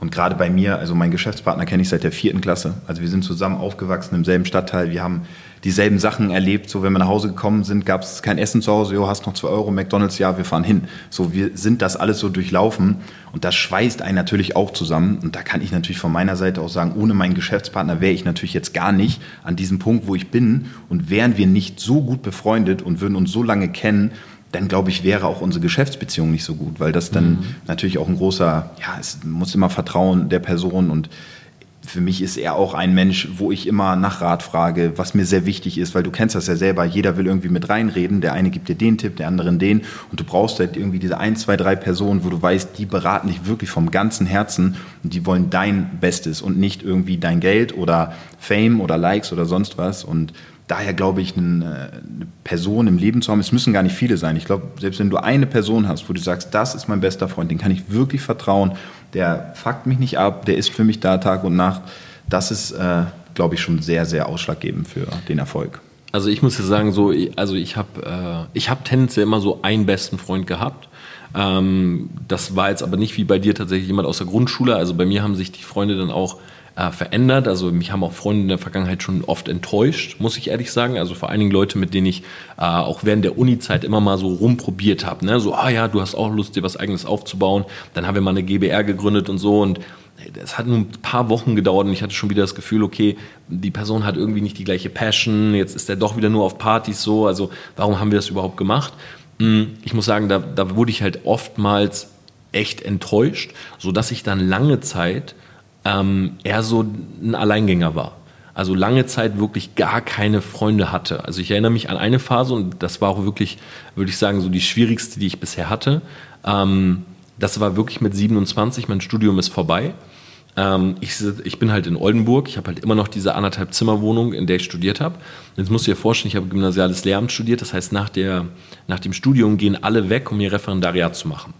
Und gerade bei mir, also mein Geschäftspartner kenne ich seit der vierten Klasse. Also wir sind zusammen aufgewachsen im selben Stadtteil. Wir haben dieselben Sachen erlebt. So, wenn wir nach Hause gekommen sind, gab es kein Essen zu Hause. Jo, hast noch zwei Euro, McDonalds, ja, wir fahren hin. So, wir sind das alles so durchlaufen. Und das schweißt einen natürlich auch zusammen. Und da kann ich natürlich von meiner Seite auch sagen, ohne meinen Geschäftspartner wäre ich natürlich jetzt gar nicht an diesem Punkt, wo ich bin. Und wären wir nicht so gut befreundet und würden uns so lange kennen, dann glaube ich, wäre auch unsere Geschäftsbeziehung nicht so gut, weil das dann mhm. natürlich auch ein großer, ja, es muss immer Vertrauen der Person und für mich ist er auch ein Mensch, wo ich immer nach Rat frage, was mir sehr wichtig ist, weil du kennst das ja selber. Jeder will irgendwie mit reinreden. Der eine gibt dir den Tipp, der andere den. Und du brauchst halt irgendwie diese ein, zwei, drei Personen, wo du weißt, die beraten dich wirklich vom ganzen Herzen und die wollen dein Bestes und nicht irgendwie dein Geld oder Fame oder Likes oder sonst was. Und daher glaube ich, eine, eine Person im Leben zu haben, es müssen gar nicht viele sein. Ich glaube, selbst wenn du eine Person hast, wo du sagst, das ist mein bester Freund, den kann ich wirklich vertrauen der fuckt mich nicht ab, der ist für mich da Tag und Nacht. Das ist, äh, glaube ich, schon sehr, sehr ausschlaggebend für den Erfolg. Also ich muss ja sagen, so, also ich habe äh, hab tendenziell immer so einen besten Freund gehabt. Ähm, das war jetzt aber nicht wie bei dir tatsächlich jemand aus der Grundschule. Also bei mir haben sich die Freunde dann auch äh, verändert. Also mich haben auch Freunde in der Vergangenheit schon oft enttäuscht, muss ich ehrlich sagen. Also vor allen Dingen Leute, mit denen ich äh, auch während der Uni-Zeit immer mal so rumprobiert habe. Ne? So, ah ja, du hast auch Lust, dir was eigenes aufzubauen. Dann haben wir mal eine GBR gegründet und so und es hat nur ein paar Wochen gedauert und ich hatte schon wieder das Gefühl, okay, die Person hat irgendwie nicht die gleiche Passion, jetzt ist er doch wieder nur auf Partys so, also warum haben wir das überhaupt gemacht? Hm, ich muss sagen, da, da wurde ich halt oftmals echt enttäuscht, sodass ich dann lange Zeit ähm, er so ein Alleingänger war. Also lange Zeit wirklich gar keine Freunde hatte. Also ich erinnere mich an eine Phase und das war auch wirklich, würde ich sagen, so die schwierigste, die ich bisher hatte. Ähm, das war wirklich mit 27, mein Studium ist vorbei. Ähm, ich, ich, bin halt in Oldenburg, ich habe halt immer noch diese anderthalb Zimmerwohnung, in der ich studiert habe. Jetzt musst du dir vorstellen, ich habe gymnasiales Lehramt studiert, das heißt nach, der, nach dem Studium gehen alle weg, um ihr Referendariat zu machen.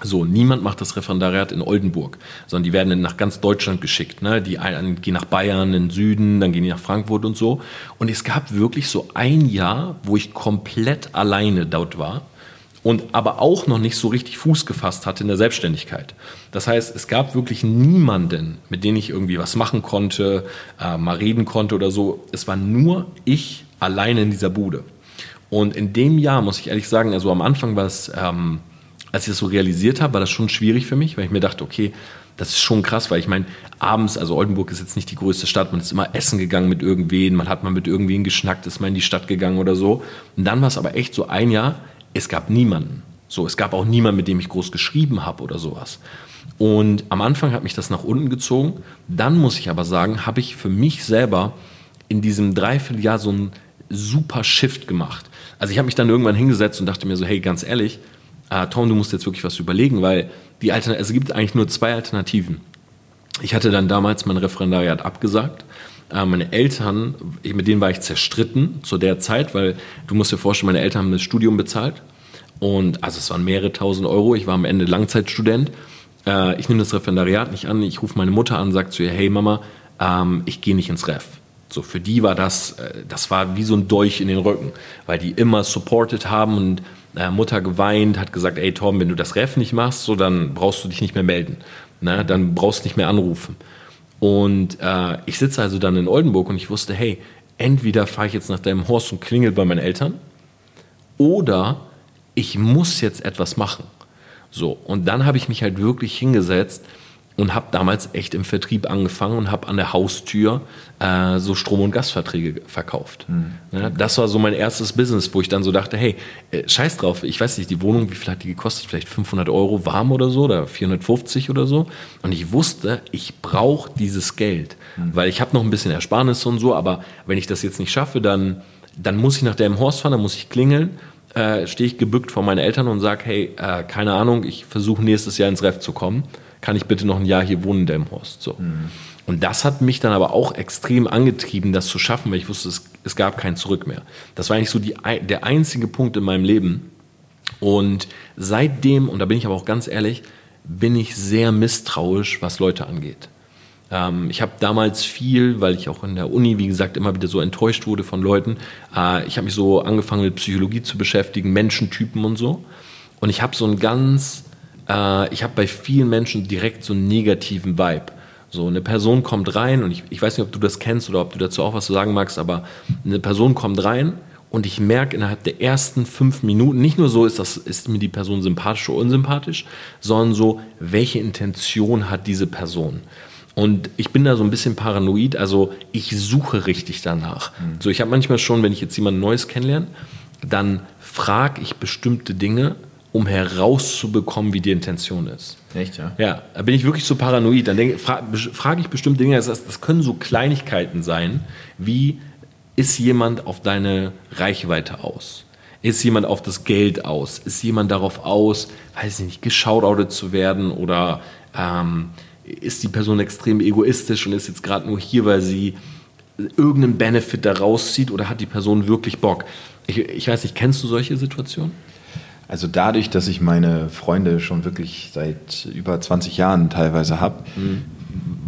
So, niemand macht das Referendariat in Oldenburg, sondern die werden nach ganz Deutschland geschickt. Ne? Die einen gehen nach Bayern, in den Süden, dann gehen die nach Frankfurt und so. Und es gab wirklich so ein Jahr, wo ich komplett alleine dort war und aber auch noch nicht so richtig Fuß gefasst hatte in der Selbstständigkeit. Das heißt, es gab wirklich niemanden, mit dem ich irgendwie was machen konnte, äh, mal reden konnte oder so. Es war nur ich alleine in dieser Bude. Und in dem Jahr muss ich ehrlich sagen, also am Anfang war es ähm, als ich das so realisiert habe, war das schon schwierig für mich, weil ich mir dachte, okay, das ist schon krass, weil ich meine, abends, also Oldenburg ist jetzt nicht die größte Stadt, man ist immer essen gegangen mit irgendwen, man hat mal mit irgendwen geschnackt, ist mal in die Stadt gegangen oder so. Und dann war es aber echt so ein Jahr, es gab niemanden. So, es gab auch niemanden, mit dem ich groß geschrieben habe oder sowas. Und am Anfang hat mich das nach unten gezogen. Dann muss ich aber sagen, habe ich für mich selber in diesem Dreivierteljahr so einen super Shift gemacht. Also ich habe mich dann irgendwann hingesetzt und dachte mir so, hey, ganz ehrlich, äh, Tom, du musst jetzt wirklich was überlegen, weil die Altern es gibt eigentlich nur zwei Alternativen. Ich hatte dann damals mein Referendariat abgesagt. Äh, meine Eltern, mit denen war ich zerstritten zu der Zeit, weil du musst dir vorstellen, meine Eltern haben das Studium bezahlt. Und also es waren mehrere tausend Euro. Ich war am Ende Langzeitstudent. Äh, ich nehme das Referendariat nicht an. Ich rufe meine Mutter an, sage zu ihr, hey Mama, ähm, ich gehe nicht ins Ref. So, für die war das, äh, das war wie so ein Dolch in den Rücken, weil die immer supported haben und Mutter geweint, hat gesagt, ey Tom, wenn du das Ref nicht machst, so dann brauchst du dich nicht mehr melden. Ne? Dann brauchst du nicht mehr anrufen. Und äh, ich sitze also dann in Oldenburg und ich wusste, hey, entweder fahre ich jetzt nach deinem Horst und klingel bei meinen Eltern oder ich muss jetzt etwas machen. So, und dann habe ich mich halt wirklich hingesetzt und habe damals echt im Vertrieb angefangen und habe an der Haustür äh, so Strom- und Gasverträge verkauft. Mhm. Ja, das war so mein erstes Business, wo ich dann so dachte, hey, äh, scheiß drauf, ich weiß nicht, die Wohnung, wie viel hat die gekostet? Vielleicht 500 Euro warm oder so oder 450 oder so. Und ich wusste, ich brauche dieses Geld, mhm. weil ich habe noch ein bisschen Ersparnisse und so, aber wenn ich das jetzt nicht schaffe, dann, dann muss ich nach dem Horst fahren, dann muss ich klingeln äh, stehe ich gebückt vor meinen Eltern und sage, hey, äh, keine Ahnung, ich versuche nächstes Jahr ins Ref zu kommen. Kann ich bitte noch ein Jahr hier wohnen Delmhorst? So. Mhm. Und das hat mich dann aber auch extrem angetrieben, das zu schaffen, weil ich wusste, es, es gab kein Zurück mehr. Das war eigentlich so die, der einzige Punkt in meinem Leben. Und seitdem, und da bin ich aber auch ganz ehrlich, bin ich sehr misstrauisch, was Leute angeht. Ähm, ich habe damals viel, weil ich auch in der Uni, wie gesagt, immer wieder so enttäuscht wurde von Leuten. Äh, ich habe mich so angefangen mit Psychologie zu beschäftigen, Menschentypen und so. Und ich habe so einen ganz, äh, ich habe bei vielen Menschen direkt so einen negativen Vibe. So, eine Person kommt rein und ich, ich weiß nicht, ob du das kennst oder ob du dazu auch was zu sagen magst, aber eine Person kommt rein und ich merke innerhalb der ersten fünf Minuten, nicht nur so, ist, das, ist mir die Person sympathisch oder unsympathisch, sondern so, welche Intention hat diese Person? Und ich bin da so ein bisschen paranoid, also ich suche richtig danach. Mhm. So, ich habe manchmal schon, wenn ich jetzt jemand Neues kennenlerne, dann frage ich bestimmte Dinge, um herauszubekommen, wie die Intention ist. Echt, ja? Ja, da bin ich wirklich so paranoid. Dann fra frage ich bestimmte Dinge, das, das können so Kleinigkeiten sein, wie ist jemand auf deine Reichweite aus? Ist jemand auf das Geld aus? Ist jemand darauf aus, weiß ich nicht, geschautoutet zu werden oder ähm, ist die Person extrem egoistisch und ist jetzt gerade nur hier, weil sie irgendeinen Benefit daraus zieht oder hat die Person wirklich Bock? Ich, ich weiß nicht, kennst du solche Situationen? Also dadurch, dass ich meine Freunde schon wirklich seit über 20 Jahren teilweise habe, mhm.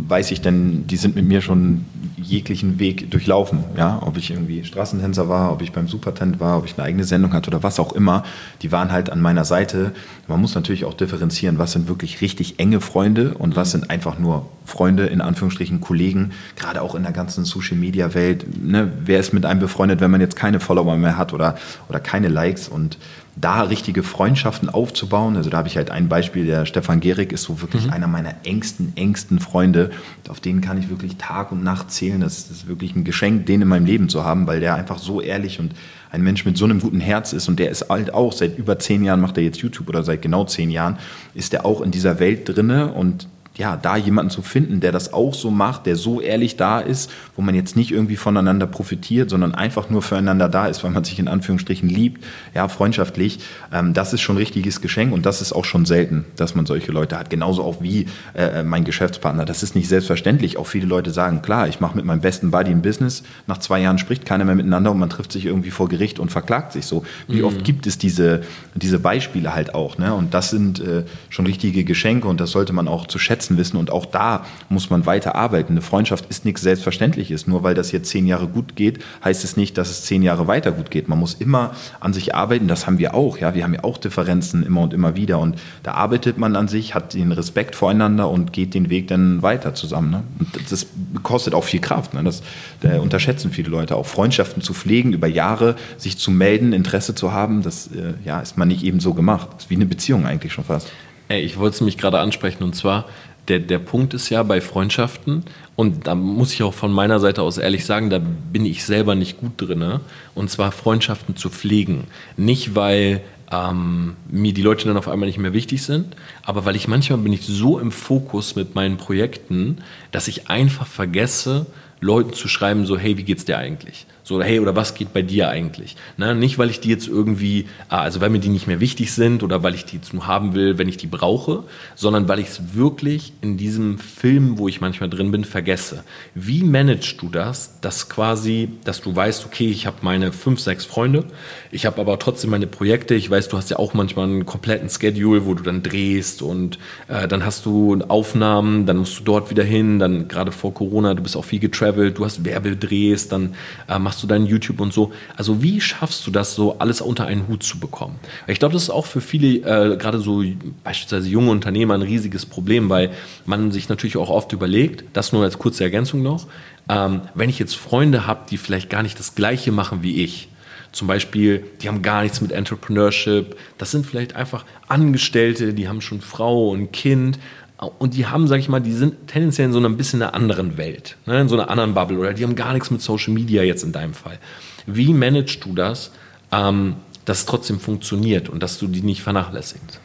weiß ich denn, die sind mit mir schon jeglichen Weg durchlaufen. Ja? Ob ich irgendwie Straßentänzer war, ob ich beim Supertent war, ob ich eine eigene Sendung hatte oder was auch immer. Die waren halt an meiner Seite. Man muss natürlich auch differenzieren, was sind wirklich richtig enge Freunde und was sind einfach nur Freunde, in Anführungsstrichen Kollegen, gerade auch in der ganzen Social-Media-Welt. Ne? Wer ist mit einem befreundet, wenn man jetzt keine Follower mehr hat oder, oder keine Likes und da richtige Freundschaften aufzubauen. Also da habe ich halt ein Beispiel, der Stefan Gehrig ist so wirklich mhm. einer meiner engsten, engsten Freunde. Auf den kann ich wirklich Tag und Nacht zählen. Das ist wirklich ein Geschenk, den in meinem Leben zu haben, weil der einfach so ehrlich und ein Mensch mit so einem guten Herz ist und der ist halt auch seit über zehn Jahren macht er jetzt YouTube oder seit genau zehn Jahren ist er auch in dieser Welt drinne und ja, da jemanden zu finden, der das auch so macht, der so ehrlich da ist, wo man jetzt nicht irgendwie voneinander profitiert, sondern einfach nur füreinander da ist, weil man sich in Anführungsstrichen liebt, ja, freundschaftlich, ähm, das ist schon ein richtiges Geschenk und das ist auch schon selten, dass man solche Leute hat. Genauso auch wie äh, mein Geschäftspartner. Das ist nicht selbstverständlich. Auch viele Leute sagen, klar, ich mache mit meinem besten Buddy ein Business, nach zwei Jahren spricht keiner mehr miteinander und man trifft sich irgendwie vor Gericht und verklagt sich so. Wie mhm. oft gibt es diese, diese Beispiele halt auch, ne? Und das sind äh, schon richtige Geschenke und das sollte man auch zu schätzen schätzen wissen. Und auch da muss man weiter arbeiten. Eine Freundschaft ist nichts Selbstverständliches. Nur weil das jetzt zehn Jahre gut geht, heißt es nicht, dass es zehn Jahre weiter gut geht. Man muss immer an sich arbeiten. Das haben wir auch. Ja, wir haben ja auch Differenzen immer und immer wieder. Und da arbeitet man an sich, hat den Respekt voreinander und geht den Weg dann weiter zusammen. Ne? Und das kostet auch viel Kraft. Ne? Das da unterschätzen viele Leute. Auch Freundschaften zu pflegen über Jahre, sich zu melden, Interesse zu haben, das äh, ja, ist man nicht eben so gemacht. Das ist wie eine Beziehung eigentlich schon fast. Ey, ich wollte es mich gerade ansprechen und zwar, der, der Punkt ist ja bei Freundschaften, und da muss ich auch von meiner Seite aus ehrlich sagen, da bin ich selber nicht gut drin, und zwar Freundschaften zu pflegen. Nicht, weil ähm, mir die Leute dann auf einmal nicht mehr wichtig sind, aber weil ich manchmal bin ich so im Fokus mit meinen Projekten, dass ich einfach vergesse, Leuten zu schreiben, so, hey, wie geht's dir eigentlich? So, hey, oder was geht bei dir eigentlich? Ne? Nicht, weil ich die jetzt irgendwie, ah, also weil mir die nicht mehr wichtig sind oder weil ich die jetzt nur haben will, wenn ich die brauche, sondern weil ich es wirklich in diesem Film, wo ich manchmal drin bin, vergesse. Wie managst du das, dass quasi, dass du weißt, okay, ich habe meine fünf, sechs Freunde, ich habe aber trotzdem meine Projekte, ich weiß, du hast ja auch manchmal einen kompletten Schedule, wo du dann drehst und äh, dann hast du Aufnahmen, dann musst du dort wieder hin, dann gerade vor Corona, du bist auch viel getravelt, du hast Werbedrehs, dann äh, machst machst du dein YouTube und so. Also wie schaffst du das so alles unter einen Hut zu bekommen? Ich glaube, das ist auch für viele, äh, gerade so beispielsweise junge Unternehmer, ein riesiges Problem, weil man sich natürlich auch oft überlegt, das nur als kurze Ergänzung noch, ähm, wenn ich jetzt Freunde habe, die vielleicht gar nicht das Gleiche machen wie ich, zum Beispiel, die haben gar nichts mit Entrepreneurship, das sind vielleicht einfach Angestellte, die haben schon Frau und Kind und die haben, sag ich mal, die sind tendenziell in so einer ein bisschen einer anderen Welt, ne, in so einer anderen Bubble oder die haben gar nichts mit Social Media jetzt in deinem Fall. Wie managst du das, ähm, dass es trotzdem funktioniert und dass du die nicht vernachlässigst?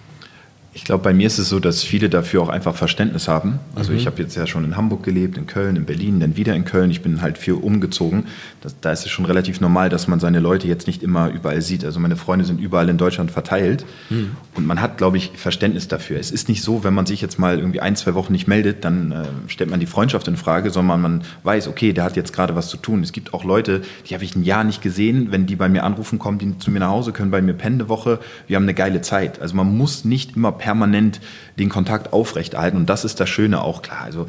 Ich glaube, bei mir ist es so, dass viele dafür auch einfach Verständnis haben. Also mhm. ich habe jetzt ja schon in Hamburg gelebt, in Köln, in Berlin, dann wieder in Köln. Ich bin halt viel umgezogen. Das, da ist es schon relativ normal, dass man seine Leute jetzt nicht immer überall sieht. Also meine Freunde sind überall in Deutschland verteilt. Mhm. Und man hat, glaube ich, Verständnis dafür. Es ist nicht so, wenn man sich jetzt mal irgendwie ein, zwei Wochen nicht meldet, dann äh, stellt man die Freundschaft in Frage, sondern man weiß, okay, der hat jetzt gerade was zu tun. Es gibt auch Leute, die habe ich ein Jahr nicht gesehen. Wenn die bei mir anrufen, kommen die zu mir nach Hause, können bei mir pennen eine Woche. Wir haben eine geile Zeit. Also man muss nicht immer permanent den Kontakt aufrechterhalten. Und das ist das Schöne auch klar. Also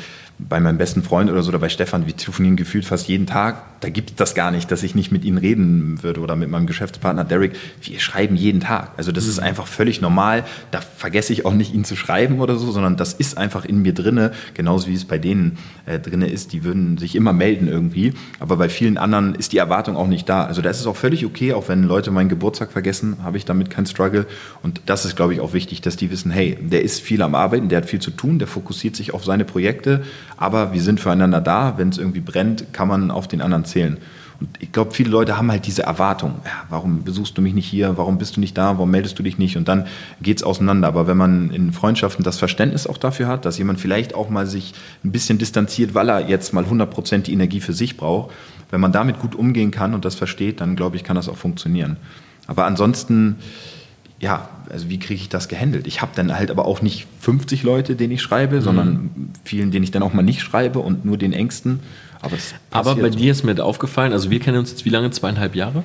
bei meinem besten Freund oder so oder bei Stefan, wir telefonieren gefühlt fast jeden Tag. Da gibt es das gar nicht, dass ich nicht mit ihnen reden würde oder mit meinem Geschäftspartner Derek. Wir schreiben jeden Tag. Also das ist mhm. einfach völlig normal. Da vergesse ich auch nicht, ihn zu schreiben oder so, sondern das ist einfach in mir drinne, genauso wie es bei denen äh, drinne ist. Die würden sich immer melden irgendwie. Aber bei vielen anderen ist die Erwartung auch nicht da. Also da ist es auch völlig okay, auch wenn Leute meinen Geburtstag vergessen, habe ich damit keinen Struggle. Und das ist, glaube ich, auch wichtig, dass die wissen, hey, der ist viel am Arbeiten, der hat viel zu tun, der fokussiert sich auf seine Projekte aber wir sind füreinander da. Wenn es irgendwie brennt, kann man auf den anderen zählen. Und ich glaube, viele Leute haben halt diese Erwartung. Ja, warum besuchst du mich nicht hier? Warum bist du nicht da? Warum meldest du dich nicht? Und dann geht es auseinander. Aber wenn man in Freundschaften das Verständnis auch dafür hat, dass jemand vielleicht auch mal sich ein bisschen distanziert, weil er jetzt mal 100% die Energie für sich braucht, wenn man damit gut umgehen kann und das versteht, dann glaube ich, kann das auch funktionieren. Aber ansonsten, ja, also wie kriege ich das gehandelt? Ich habe dann halt aber auch nicht 50 Leute, denen ich schreibe, mhm. sondern vielen, denen ich dann auch mal nicht schreibe und nur den Engsten. Aber, aber bei dir ist mir aufgefallen, also wir kennen uns jetzt wie lange? Zweieinhalb Jahre?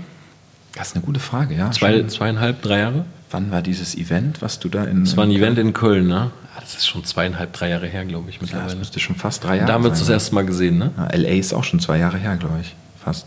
Das ist eine gute Frage, ja. Zwei, zweieinhalb, drei Jahre? Wann war dieses Event, was du da in. Das war ein Event in Köln, ne? Ah, das ist schon zweieinhalb, drei Jahre her, glaube ich, mittlerweile. Ja, das müsste schon fast drei Jahre Da haben wir uns das erste Mal gesehen, ne? Ja, LA ist auch schon zwei Jahre her, glaube ich. Fast.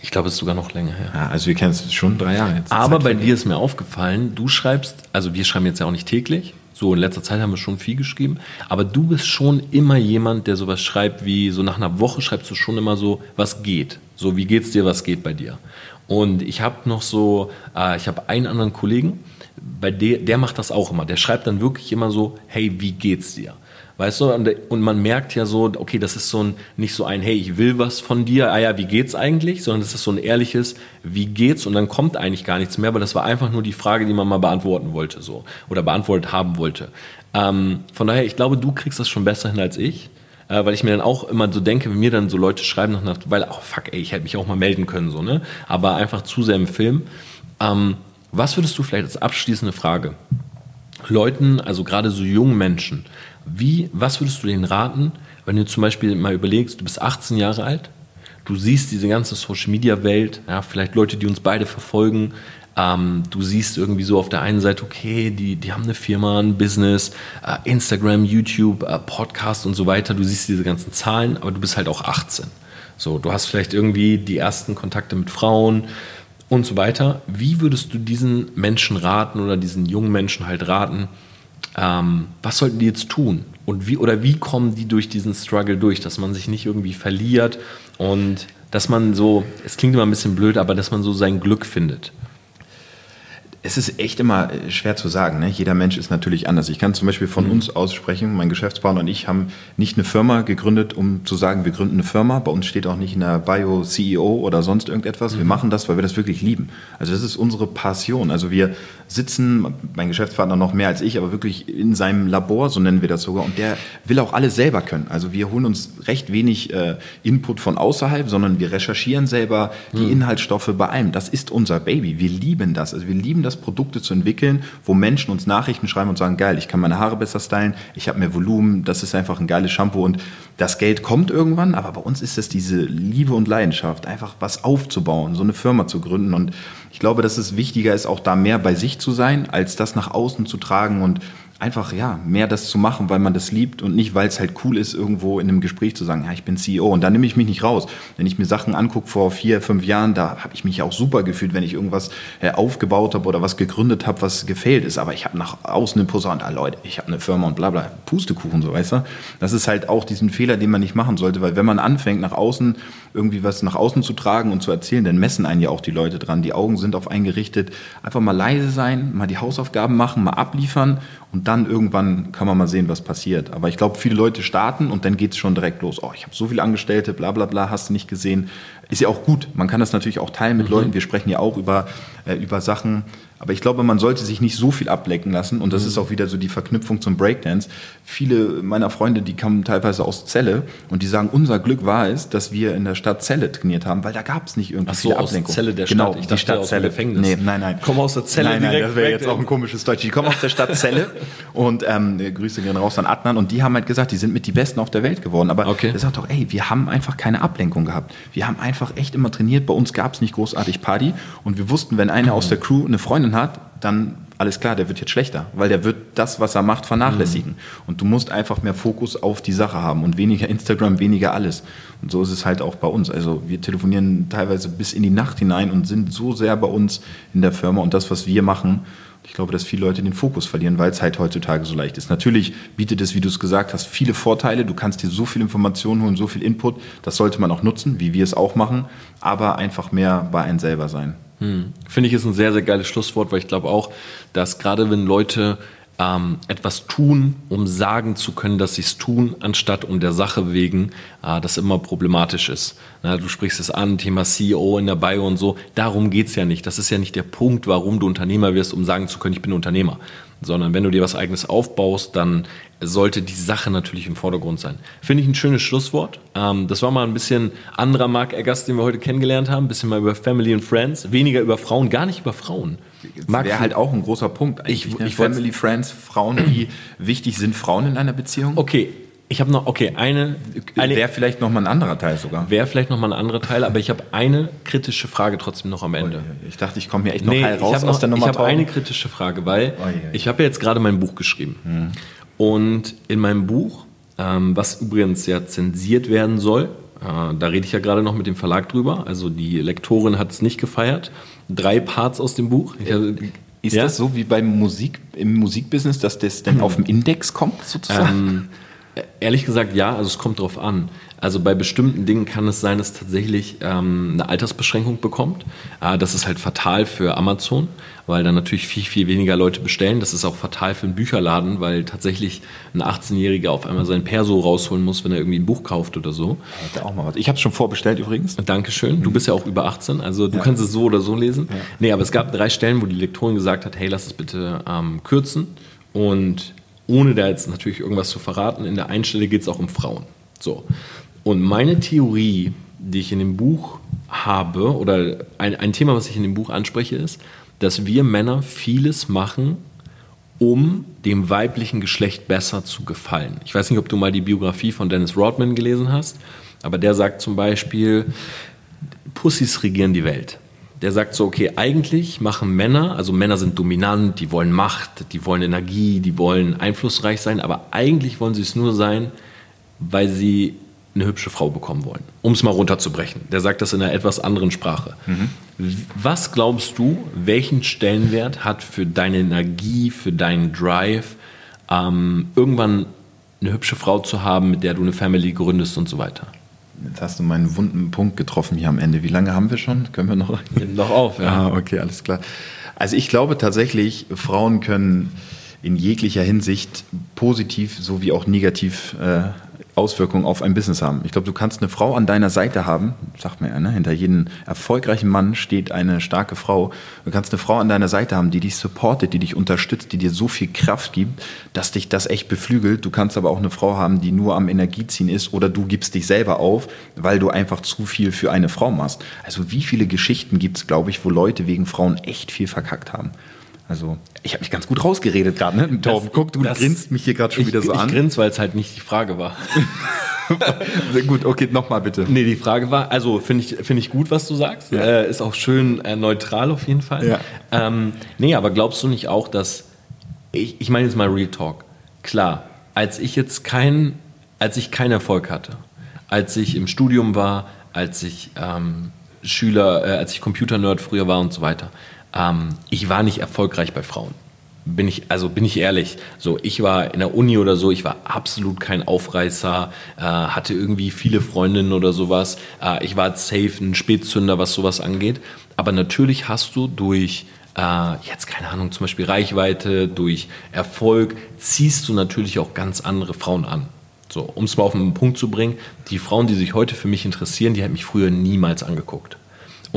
Ich glaube, es ist sogar noch länger her. Ja, also wir kennen es schon drei Jahre jetzt. Aber bei dir ist mir aufgefallen, du schreibst, also wir schreiben jetzt ja auch nicht täglich, so in letzter Zeit haben wir schon viel geschrieben, aber du bist schon immer jemand, der sowas schreibt wie, so nach einer Woche schreibst du schon immer so, was geht. So, wie geht's dir, was geht bei dir? Und ich habe noch so, äh, ich habe einen anderen Kollegen, bei der, der macht das auch immer. Der schreibt dann wirklich immer so, hey, wie geht's dir? Weißt du, und, man merkt ja so, okay, das ist so ein, nicht so ein, hey, ich will was von dir, ah ja, wie geht's eigentlich, sondern das ist so ein ehrliches, wie geht's und dann kommt eigentlich gar nichts mehr, weil das war einfach nur die Frage, die man mal beantworten wollte, so, oder beantwortet haben wollte. Ähm, von daher, ich glaube, du kriegst das schon besser hin als ich, äh, weil ich mir dann auch immer so denke, wenn mir dann so Leute schreiben nach, weil, oh fuck, ey, ich hätte mich auch mal melden können, so, ne, aber einfach zu sehr im Film. Ähm, was würdest du vielleicht als abschließende Frage Leuten, also gerade so jungen Menschen, wie, was würdest du denen raten, wenn du zum Beispiel mal überlegst, du bist 18 Jahre alt, du siehst diese ganze Social Media Welt, ja, vielleicht Leute, die uns beide verfolgen, ähm, du siehst irgendwie so auf der einen Seite, okay, die, die haben eine Firma, ein Business, äh, Instagram, YouTube, äh, Podcast und so weiter, du siehst diese ganzen Zahlen, aber du bist halt auch 18. So, du hast vielleicht irgendwie die ersten Kontakte mit Frauen und so weiter. Wie würdest du diesen Menschen raten oder diesen jungen Menschen halt raten, ähm, was sollten die jetzt tun? Und wie, oder wie kommen die durch diesen Struggle durch, dass man sich nicht irgendwie verliert und dass man so, es klingt immer ein bisschen blöd, aber dass man so sein Glück findet? Es ist echt immer äh, schwer zu sagen. Ne? Jeder Mensch ist natürlich anders. Ich kann zum Beispiel von mhm. uns aussprechen, mein Geschäftspartner und ich haben nicht eine Firma gegründet, um zu sagen, wir gründen eine Firma. Bei uns steht auch nicht in der Bio CEO oder sonst irgendetwas. Mhm. Wir machen das, weil wir das wirklich lieben. Also das ist unsere Passion. Also wir sitzen, mein Geschäftspartner noch mehr als ich, aber wirklich in seinem Labor, so nennen wir das sogar. Und der will auch alles selber können. Also wir holen uns recht wenig äh, Input von außerhalb, sondern wir recherchieren selber die mhm. Inhaltsstoffe bei allem. Das ist unser Baby. Wir lieben das. Also wir lieben das, Produkte zu entwickeln, wo Menschen uns Nachrichten schreiben und sagen, geil, ich kann meine Haare besser stylen, ich habe mehr Volumen, das ist einfach ein geiles Shampoo und das Geld kommt irgendwann, aber bei uns ist es diese Liebe und Leidenschaft, einfach was aufzubauen, so eine Firma zu gründen und ich glaube, dass es wichtiger ist, auch da mehr bei sich zu sein, als das nach außen zu tragen und einfach ja mehr das zu machen, weil man das liebt und nicht, weil es halt cool ist, irgendwo in einem Gespräch zu sagen, ja, ich bin CEO und da nehme ich mich nicht raus. Wenn ich mir Sachen angucke vor vier, fünf Jahren, da habe ich mich auch super gefühlt, wenn ich irgendwas äh, aufgebaut habe oder was gegründet habe, was gefehlt ist. Aber ich habe nach außen eine Posaune, ah Leute, ich habe eine Firma und bla bla, Pustekuchen, so weißt du. Das ist halt auch diesen Fehler, den man nicht machen sollte, weil wenn man anfängt, nach außen irgendwie was nach außen zu tragen und zu erzählen, dann messen einen ja auch die Leute dran. Die Augen sind auf einen gerichtet. Einfach mal leise sein, mal die Hausaufgaben machen, mal abliefern und dann irgendwann kann man mal sehen, was passiert. Aber ich glaube, viele Leute starten und dann geht es schon direkt los. Oh, ich habe so viele Angestellte, bla bla bla, hast du nicht gesehen. Ist ja auch gut. Man kann das natürlich auch teilen mit mhm. Leuten. Wir sprechen ja auch über, äh, über Sachen, aber ich glaube, man sollte sich nicht so viel ablecken lassen. Und das mhm. ist auch wieder so die Verknüpfung zum Breakdance. Viele meiner Freunde, die kommen teilweise aus Celle und die sagen, unser Glück war es, dass wir in der Stadt Celle trainiert haben, weil da gab es nicht irgendwie Ach so, Ablenkung. Aus Celle der genau, Stadt. Ich die Stadt Celle. Gefängnis. Nee, nein, nein. Komm aus der Celle nein, nein, direkt. Das wäre jetzt auch ein komisches Deutsch. Die kommen aus der Stadt Celle und ähm, Grüße gehen raus an Adnan und die haben halt gesagt, die sind mit die Besten auf der Welt geworden. Aber okay. der sagt doch, ey, wir haben einfach keine Ablenkung gehabt. Wir haben einfach echt immer trainiert. Bei uns gab es nicht großartig Party und wir wussten, wenn einer aus der Crew eine Freundin hat, dann alles klar, der wird jetzt schlechter, weil der wird das, was er macht, vernachlässigen. Mhm. Und du musst einfach mehr Fokus auf die Sache haben und weniger Instagram, weniger alles. Und so ist es halt auch bei uns. Also wir telefonieren teilweise bis in die Nacht hinein und sind so sehr bei uns in der Firma und das, was wir machen. Ich glaube, dass viele Leute den Fokus verlieren, weil es halt heutzutage so leicht ist. Natürlich bietet es, wie du es gesagt hast, viele Vorteile. Du kannst dir so viel Informationen holen, so viel Input. Das sollte man auch nutzen, wie wir es auch machen, aber einfach mehr bei einem selber sein. Hm. Finde ich ist ein sehr, sehr geiles Schlusswort, weil ich glaube auch, dass gerade wenn Leute ähm, etwas tun, um sagen zu können, dass sie es tun, anstatt um der Sache wegen, äh, das immer problematisch ist. Na, du sprichst es an, Thema CEO in der Bio und so. Darum geht's ja nicht. Das ist ja nicht der Punkt, warum du Unternehmer wirst, um sagen zu können, ich bin Unternehmer. Sondern wenn du dir was eigenes aufbaust, dann sollte die Sache natürlich im Vordergrund sein. Finde ich ein schönes Schlusswort. Ähm, das war mal ein bisschen anderer Mark Eggers, den wir heute kennengelernt haben. Ein bisschen mal über Family and Friends, weniger über Frauen, gar nicht über Frauen. Wäre halt auch ein großer Punkt. Ich, ne? ich Family, Friends, Frauen, die wichtig sind, Frauen in einer Beziehung. Okay, ich habe noch, okay, eine. eine wäre vielleicht nochmal ein anderer Teil sogar. Wäre vielleicht nochmal ein anderer Teil, aber ich habe eine kritische Frage trotzdem noch am Ende. Ich dachte, ich komme hier echt noch nee, heil raus aus der Nummer. Ich habe eine kritische Frage, weil oh, ich habe ja jetzt gerade mein Buch geschrieben. Hm. Und in meinem Buch, ähm, was übrigens ja zensiert werden soll, äh, da rede ich ja gerade noch mit dem Verlag drüber. Also die Lektorin hat es nicht gefeiert. Drei Parts aus dem Buch. Ich, ist ja? das so wie beim Musik, im Musikbusiness, dass das dann hm. auf dem Index kommt, sozusagen? Ähm, ehrlich gesagt, ja, also es kommt drauf an. Also bei bestimmten Dingen kann es sein, dass tatsächlich ähm, eine Altersbeschränkung bekommt. Äh, das ist halt fatal für Amazon, weil dann natürlich viel, viel weniger Leute bestellen. Das ist auch fatal für einen Bücherladen, weil tatsächlich ein 18-Jähriger auf einmal sein Perso rausholen muss, wenn er irgendwie ein Buch kauft oder so. auch mal was. Ich habe es schon vorbestellt übrigens. Dankeschön. Du bist ja auch über 18, also du ja. kannst es so oder so lesen. Ja. Nee, aber es gab drei Stellen, wo die Lektorin gesagt hat, hey, lass es bitte ähm, kürzen. Und ohne da jetzt natürlich irgendwas zu verraten, in der einen Stelle geht es auch um Frauen. So. Und meine Theorie, die ich in dem Buch habe, oder ein, ein Thema, was ich in dem Buch anspreche, ist, dass wir Männer vieles machen, um dem weiblichen Geschlecht besser zu gefallen. Ich weiß nicht, ob du mal die Biografie von Dennis Rodman gelesen hast, aber der sagt zum Beispiel, Pussys regieren die Welt. Der sagt so, okay, eigentlich machen Männer, also Männer sind dominant, die wollen Macht, die wollen Energie, die wollen einflussreich sein, aber eigentlich wollen sie es nur sein, weil sie eine hübsche Frau bekommen wollen. Um es mal runterzubrechen. Der sagt das in einer etwas anderen Sprache. Mhm. Was glaubst du, welchen Stellenwert hat für deine Energie, für deinen Drive, ähm, irgendwann eine hübsche Frau zu haben, mit der du eine Family gründest und so weiter? Jetzt hast du meinen wunden Punkt getroffen hier am Ende. Wie lange haben wir schon? Können wir noch? noch auf, ja. Ah, okay, alles klar. Also ich glaube tatsächlich, Frauen können in jeglicher Hinsicht positiv sowie auch negativ äh, Auswirkungen auf ein Business haben. Ich glaube, du kannst eine Frau an deiner Seite haben, sagt man ja, ne? hinter jedem erfolgreichen Mann steht eine starke Frau. Du kannst eine Frau an deiner Seite haben, die dich supportet, die dich unterstützt, die dir so viel Kraft gibt, dass dich das echt beflügelt. Du kannst aber auch eine Frau haben, die nur am Energieziehen ist oder du gibst dich selber auf, weil du einfach zu viel für eine Frau machst. Also wie viele Geschichten gibt es, glaube ich, wo Leute wegen Frauen echt viel verkackt haben. Also, ich habe mich ganz gut rausgeredet gerade, ne? Torben, guck, du das, grinst mich hier gerade schon ich, wieder so ich an. Ich grins, weil es halt nicht die Frage war. Sehr gut, okay, nochmal bitte. Nee, die Frage war, also finde ich, find ich gut, was du sagst. Ja. Äh, ist auch schön äh, neutral auf jeden Fall. Ja. Ähm, nee, aber glaubst du nicht auch, dass ich, ich meine jetzt mal Real Talk. Klar, als ich jetzt kein, als ich keinen Erfolg hatte, als ich im Studium war, als ich ähm, Schüler, äh, als ich Computer-Nerd früher war und so weiter, ähm, ich war nicht erfolgreich bei Frauen. Bin ich, also bin ich ehrlich, so ich war in der Uni oder so, ich war absolut kein Aufreißer, äh, hatte irgendwie viele Freundinnen oder sowas. Äh, ich war safe ein Spätzünder, was sowas angeht. Aber natürlich hast du durch äh, jetzt keine Ahnung, zum Beispiel Reichweite, durch Erfolg, ziehst du natürlich auch ganz andere Frauen an. So, um es mal auf den Punkt zu bringen, die Frauen, die sich heute für mich interessieren, die hätten mich früher niemals angeguckt.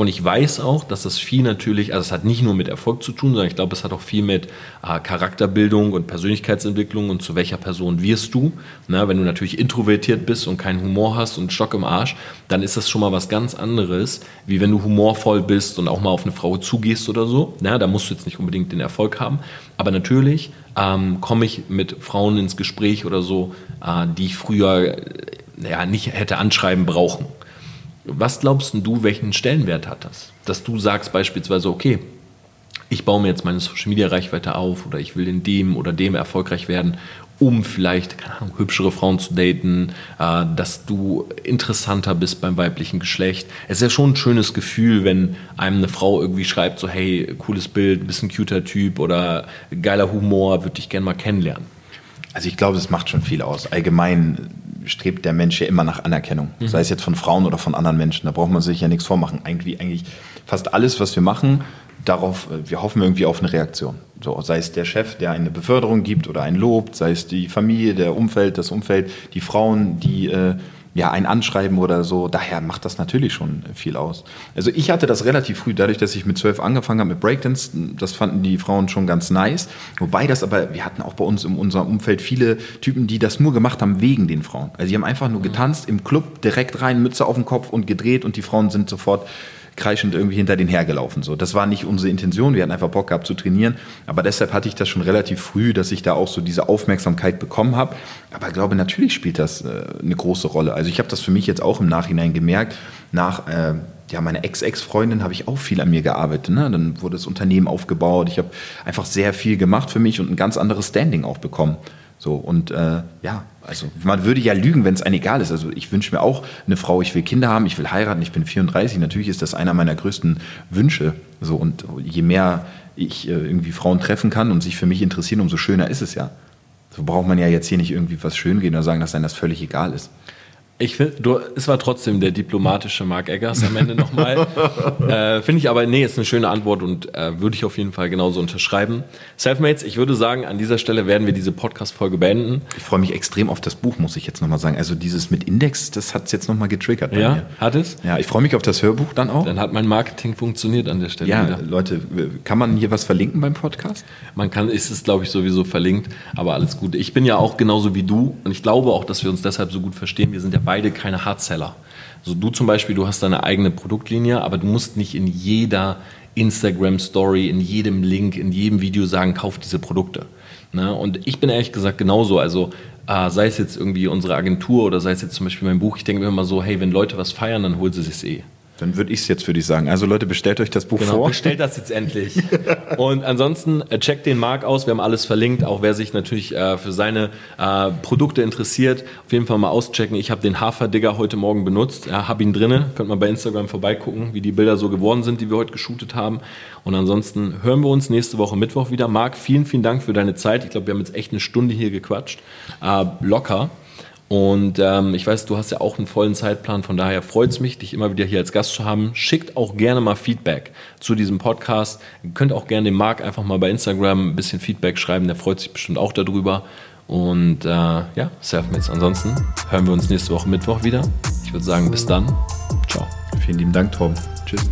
Und ich weiß auch, dass das viel natürlich, also es hat nicht nur mit Erfolg zu tun, sondern ich glaube, es hat auch viel mit äh, Charakterbildung und Persönlichkeitsentwicklung und zu welcher Person wirst du. Na, wenn du natürlich introvertiert bist und keinen Humor hast und Stock im Arsch, dann ist das schon mal was ganz anderes, wie wenn du humorvoll bist und auch mal auf eine Frau zugehst oder so. Na, da musst du jetzt nicht unbedingt den Erfolg haben. Aber natürlich ähm, komme ich mit Frauen ins Gespräch oder so, äh, die ich früher äh, ja, nicht hätte anschreiben brauchen. Was glaubst du, welchen Stellenwert hat das? Dass du sagst beispielsweise, okay, ich baue mir jetzt meine Social Media Reichweite auf oder ich will in dem oder dem erfolgreich werden, um vielleicht, keine Ahnung, hübschere Frauen zu daten, äh, dass du interessanter bist beim weiblichen Geschlecht. Es ist ja schon ein schönes Gefühl, wenn einem eine Frau irgendwie schreibt, so hey, cooles Bild, bisschen cuter Typ oder geiler Humor, würde ich gerne mal kennenlernen. Also ich glaube, es macht schon viel aus. Allgemein strebt der Mensch ja immer nach Anerkennung. Mhm. Sei es jetzt von Frauen oder von anderen Menschen. Da braucht man sich ja nichts vormachen. Eigentlich, eigentlich fast alles, was wir machen, darauf, wir hoffen irgendwie auf eine Reaktion. So, sei es der Chef, der eine Beförderung gibt oder ein Lob, sei es die Familie, der Umfeld, das Umfeld, die Frauen, die äh, ja, ein Anschreiben oder so. Daher macht das natürlich schon viel aus. Also ich hatte das relativ früh, dadurch, dass ich mit zwölf angefangen habe mit Breakdance. Das fanden die Frauen schon ganz nice. Wobei das aber, wir hatten auch bei uns in unserem Umfeld viele Typen, die das nur gemacht haben wegen den Frauen. Also die haben einfach nur getanzt im Club, direkt rein, Mütze auf den Kopf und gedreht und die Frauen sind sofort kreischend irgendwie hinter den hergelaufen. So, das war nicht unsere Intention. Wir hatten einfach Bock gehabt zu trainieren. Aber deshalb hatte ich das schon relativ früh, dass ich da auch so diese Aufmerksamkeit bekommen habe. Aber ich glaube, natürlich spielt das äh, eine große Rolle. Also ich habe das für mich jetzt auch im Nachhinein gemerkt. Nach äh, ja, meine Ex-Ex-Freundin habe ich auch viel an mir gearbeitet. Ne? Dann wurde das Unternehmen aufgebaut. Ich habe einfach sehr viel gemacht für mich und ein ganz anderes Standing auch bekommen. So, und äh, ja, also man würde ja lügen, wenn es einem egal ist. Also ich wünsche mir auch eine Frau, ich will Kinder haben, ich will heiraten, ich bin 34. Natürlich ist das einer meiner größten Wünsche. So, und je mehr ich äh, irgendwie Frauen treffen kann und sich für mich interessieren, umso schöner ist es ja. So braucht man ja jetzt hier nicht irgendwie was schön gehen oder sagen, dass einem das völlig egal ist. Ich finde, es war trotzdem der diplomatische Mark Eggers am Ende nochmal. äh, finde ich aber, nee, ist eine schöne Antwort und äh, würde ich auf jeden Fall genauso unterschreiben. Selfmates, ich würde sagen, an dieser Stelle werden wir diese Podcast-Folge beenden. Ich freue mich extrem auf das Buch, muss ich jetzt nochmal sagen. Also dieses mit Index, das hat es jetzt nochmal getriggert bei ja, mir. hat es? Ja, ich freue mich auf das Hörbuch dann auch. Dann hat mein Marketing funktioniert an der Stelle. Ja, wieder. Leute, kann man hier was verlinken beim Podcast? Man kann, ist es glaube ich sowieso verlinkt, aber alles gut. Ich bin ja auch genauso wie du und ich glaube auch, dass wir uns deshalb so gut verstehen. Wir sind ja beide beide keine Hardseller. Also du zum Beispiel, du hast deine eigene Produktlinie, aber du musst nicht in jeder Instagram-Story, in jedem Link, in jedem Video sagen, kauf diese Produkte. Ne? Und ich bin ehrlich gesagt genauso. Also äh, sei es jetzt irgendwie unsere Agentur oder sei es jetzt zum Beispiel mein Buch, ich denke mir immer so, hey, wenn Leute was feiern, dann holen sie es eh. Dann würde ich es jetzt für dich sagen. Also Leute, bestellt euch das Buch genau, vor. Bestellt das jetzt endlich. Und ansonsten äh, checkt den Marc aus. Wir haben alles verlinkt. Auch wer sich natürlich äh, für seine äh, Produkte interessiert, auf jeden Fall mal auschecken. Ich habe den Haferdigger heute Morgen benutzt. Ja, habe ihn drinne. Könnt mal bei Instagram vorbeigucken, wie die Bilder so geworden sind, die wir heute geshootet haben. Und ansonsten hören wir uns nächste Woche Mittwoch wieder. Marc, vielen, vielen Dank für deine Zeit. Ich glaube, wir haben jetzt echt eine Stunde hier gequatscht. Äh, locker. Und ähm, ich weiß, du hast ja auch einen vollen Zeitplan, von daher freut es mich, dich immer wieder hier als Gast zu haben. Schickt auch gerne mal Feedback zu diesem Podcast. Ihr könnt auch gerne dem Marc einfach mal bei Instagram ein bisschen Feedback schreiben, der freut sich bestimmt auch darüber. Und äh, ja, Selfmates. Ansonsten hören wir uns nächste Woche Mittwoch wieder. Ich würde sagen, bis dann. Ciao. Vielen lieben Dank, Tom. Tschüss.